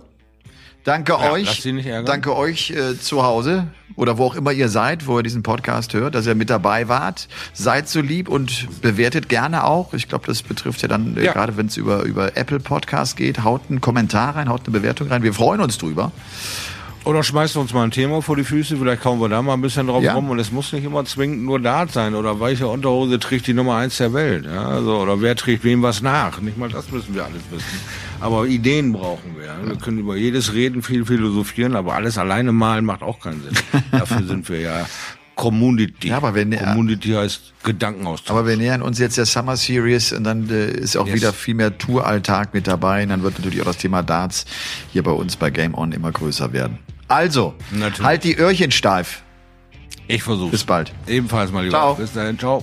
Danke ja, euch. Danke euch äh, zu Hause oder wo auch immer ihr seid, wo ihr diesen Podcast hört, dass ihr mit dabei wart. Seid so lieb und bewertet gerne auch. Ich glaube, das betrifft ja dann, äh, ja. gerade wenn es über, über Apple Podcast geht, haut einen Kommentar rein, haut eine Bewertung rein. Wir freuen uns drüber. Oder schmeißt uns mal ein Thema vor die Füße, vielleicht kommen wir da mal ein bisschen drauf ja. rum und es muss nicht immer zwingend nur Dart sein oder welche Unterhose trägt die Nummer eins der Welt, ja, also, oder wer trägt wem was nach, nicht mal das müssen wir alles wissen. Aber Ideen brauchen wir. Wir können über jedes reden, viel philosophieren, aber alles alleine malen macht auch keinen Sinn. <laughs> Dafür sind wir ja Community. Ja, aber wenn, Community heißt Gedankenaustausch. Aber wir nähern uns jetzt der Summer Series und dann äh, ist auch yes. wieder viel mehr Touralltag mit dabei. Und dann wird natürlich auch das Thema Darts hier bei uns bei Game On immer größer werden. Also, natürlich. halt die Öhrchen steif. Ich versuche. Bis bald. Ebenfalls mal lieber. Ciao. Bis dahin. Ciao.